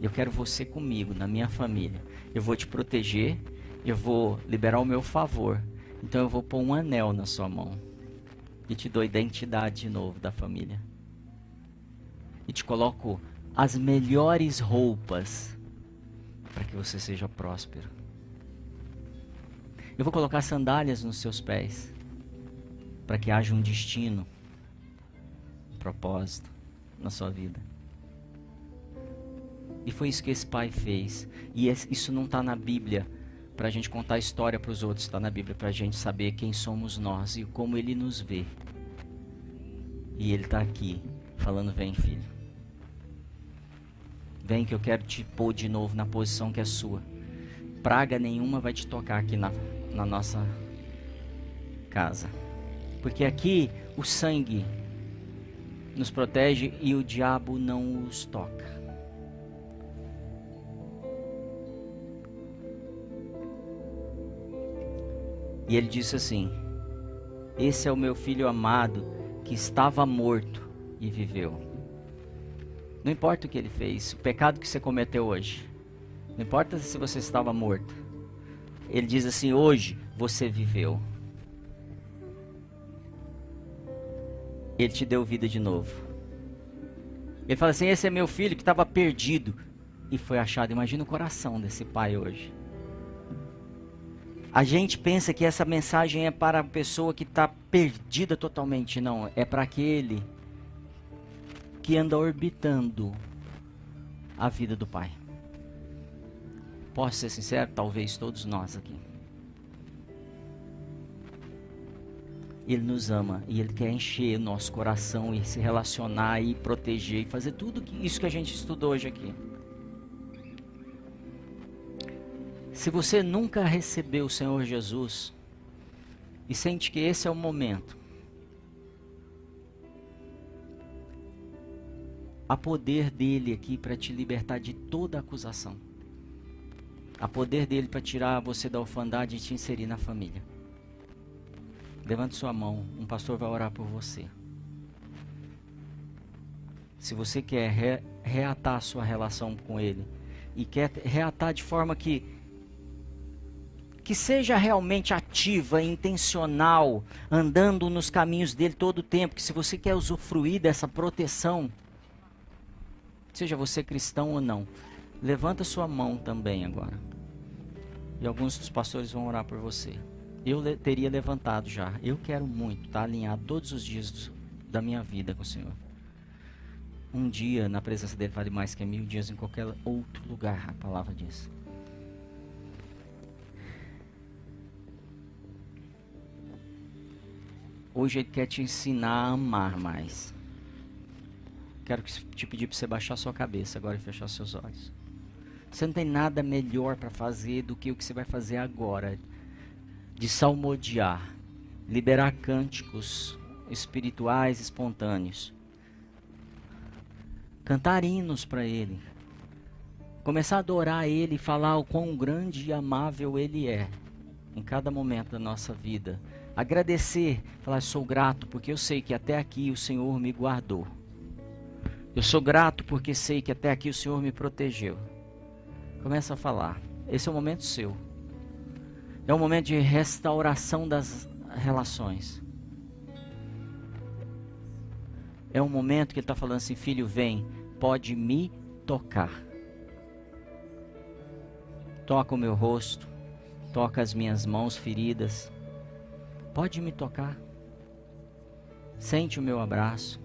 Eu quero você comigo, na minha família. Eu vou te proteger. Eu vou liberar o meu favor. Então eu vou pôr um anel na sua mão. E te dou identidade de novo da família. E te coloco as melhores roupas para que você seja próspero. Eu vou colocar sandálias nos seus pés, para que haja um destino, um propósito na sua vida. E foi isso que esse pai fez. E isso não está na Bíblia para a gente contar a história para os outros, está na Bíblia, para a gente saber quem somos nós e como Ele nos vê. E Ele está aqui, falando: Vem, filho. Vem que eu quero te pôr de novo na posição que é sua. Praga nenhuma vai te tocar aqui na, na nossa casa. Porque aqui o sangue nos protege e o diabo não os toca. E ele disse assim: Esse é o meu filho amado que estava morto e viveu. Não importa o que ele fez, o pecado que você cometeu hoje. Não importa se você estava morto. Ele diz assim: Hoje você viveu. Ele te deu vida de novo. Ele fala assim: Esse é meu filho que estava perdido e foi achado. Imagina o coração desse pai hoje. A gente pensa que essa mensagem é para a pessoa que está perdida totalmente. Não, é para aquele que anda orbitando a vida do Pai. Posso ser sincero? Talvez todos nós aqui. Ele nos ama e Ele quer encher nosso coração e se relacionar e proteger e fazer tudo isso que a gente estudou hoje aqui. Se você nunca recebeu o Senhor Jesus e sente que esse é o momento, há poder dele aqui para te libertar de toda acusação. Há poder dele para tirar você da orfandade e te inserir na família. Levante sua mão, um pastor vai orar por você. Se você quer re reatar a sua relação com ele e quer reatar de forma que que seja realmente ativa, intencional, andando nos caminhos dele todo o tempo, que se você quer usufruir dessa proteção, seja você cristão ou não, levanta sua mão também agora. E alguns dos pastores vão orar por você. Eu le teria levantado já. Eu quero muito estar tá alinhado todos os dias do, da minha vida com o Senhor. Um dia na presença dele vale mais que mil dias em qualquer outro lugar, a palavra diz. Hoje Ele quer te ensinar a amar mais. Quero te pedir para você baixar sua cabeça agora e fechar seus olhos. Você não tem nada melhor para fazer do que o que você vai fazer agora. De salmodiar, liberar cânticos espirituais espontâneos. Cantar hinos para Ele. Começar a adorar Ele e falar o quão grande e amável Ele é em cada momento da nossa vida agradecer, falar: sou grato porque eu sei que até aqui o Senhor me guardou. Eu sou grato porque sei que até aqui o Senhor me protegeu. Começa a falar. Esse é o momento seu. É o momento de restauração das relações. É um momento que ele está falando assim: filho, vem, pode me tocar. Toca o meu rosto, toca as minhas mãos feridas Pode me tocar. Sente o meu abraço.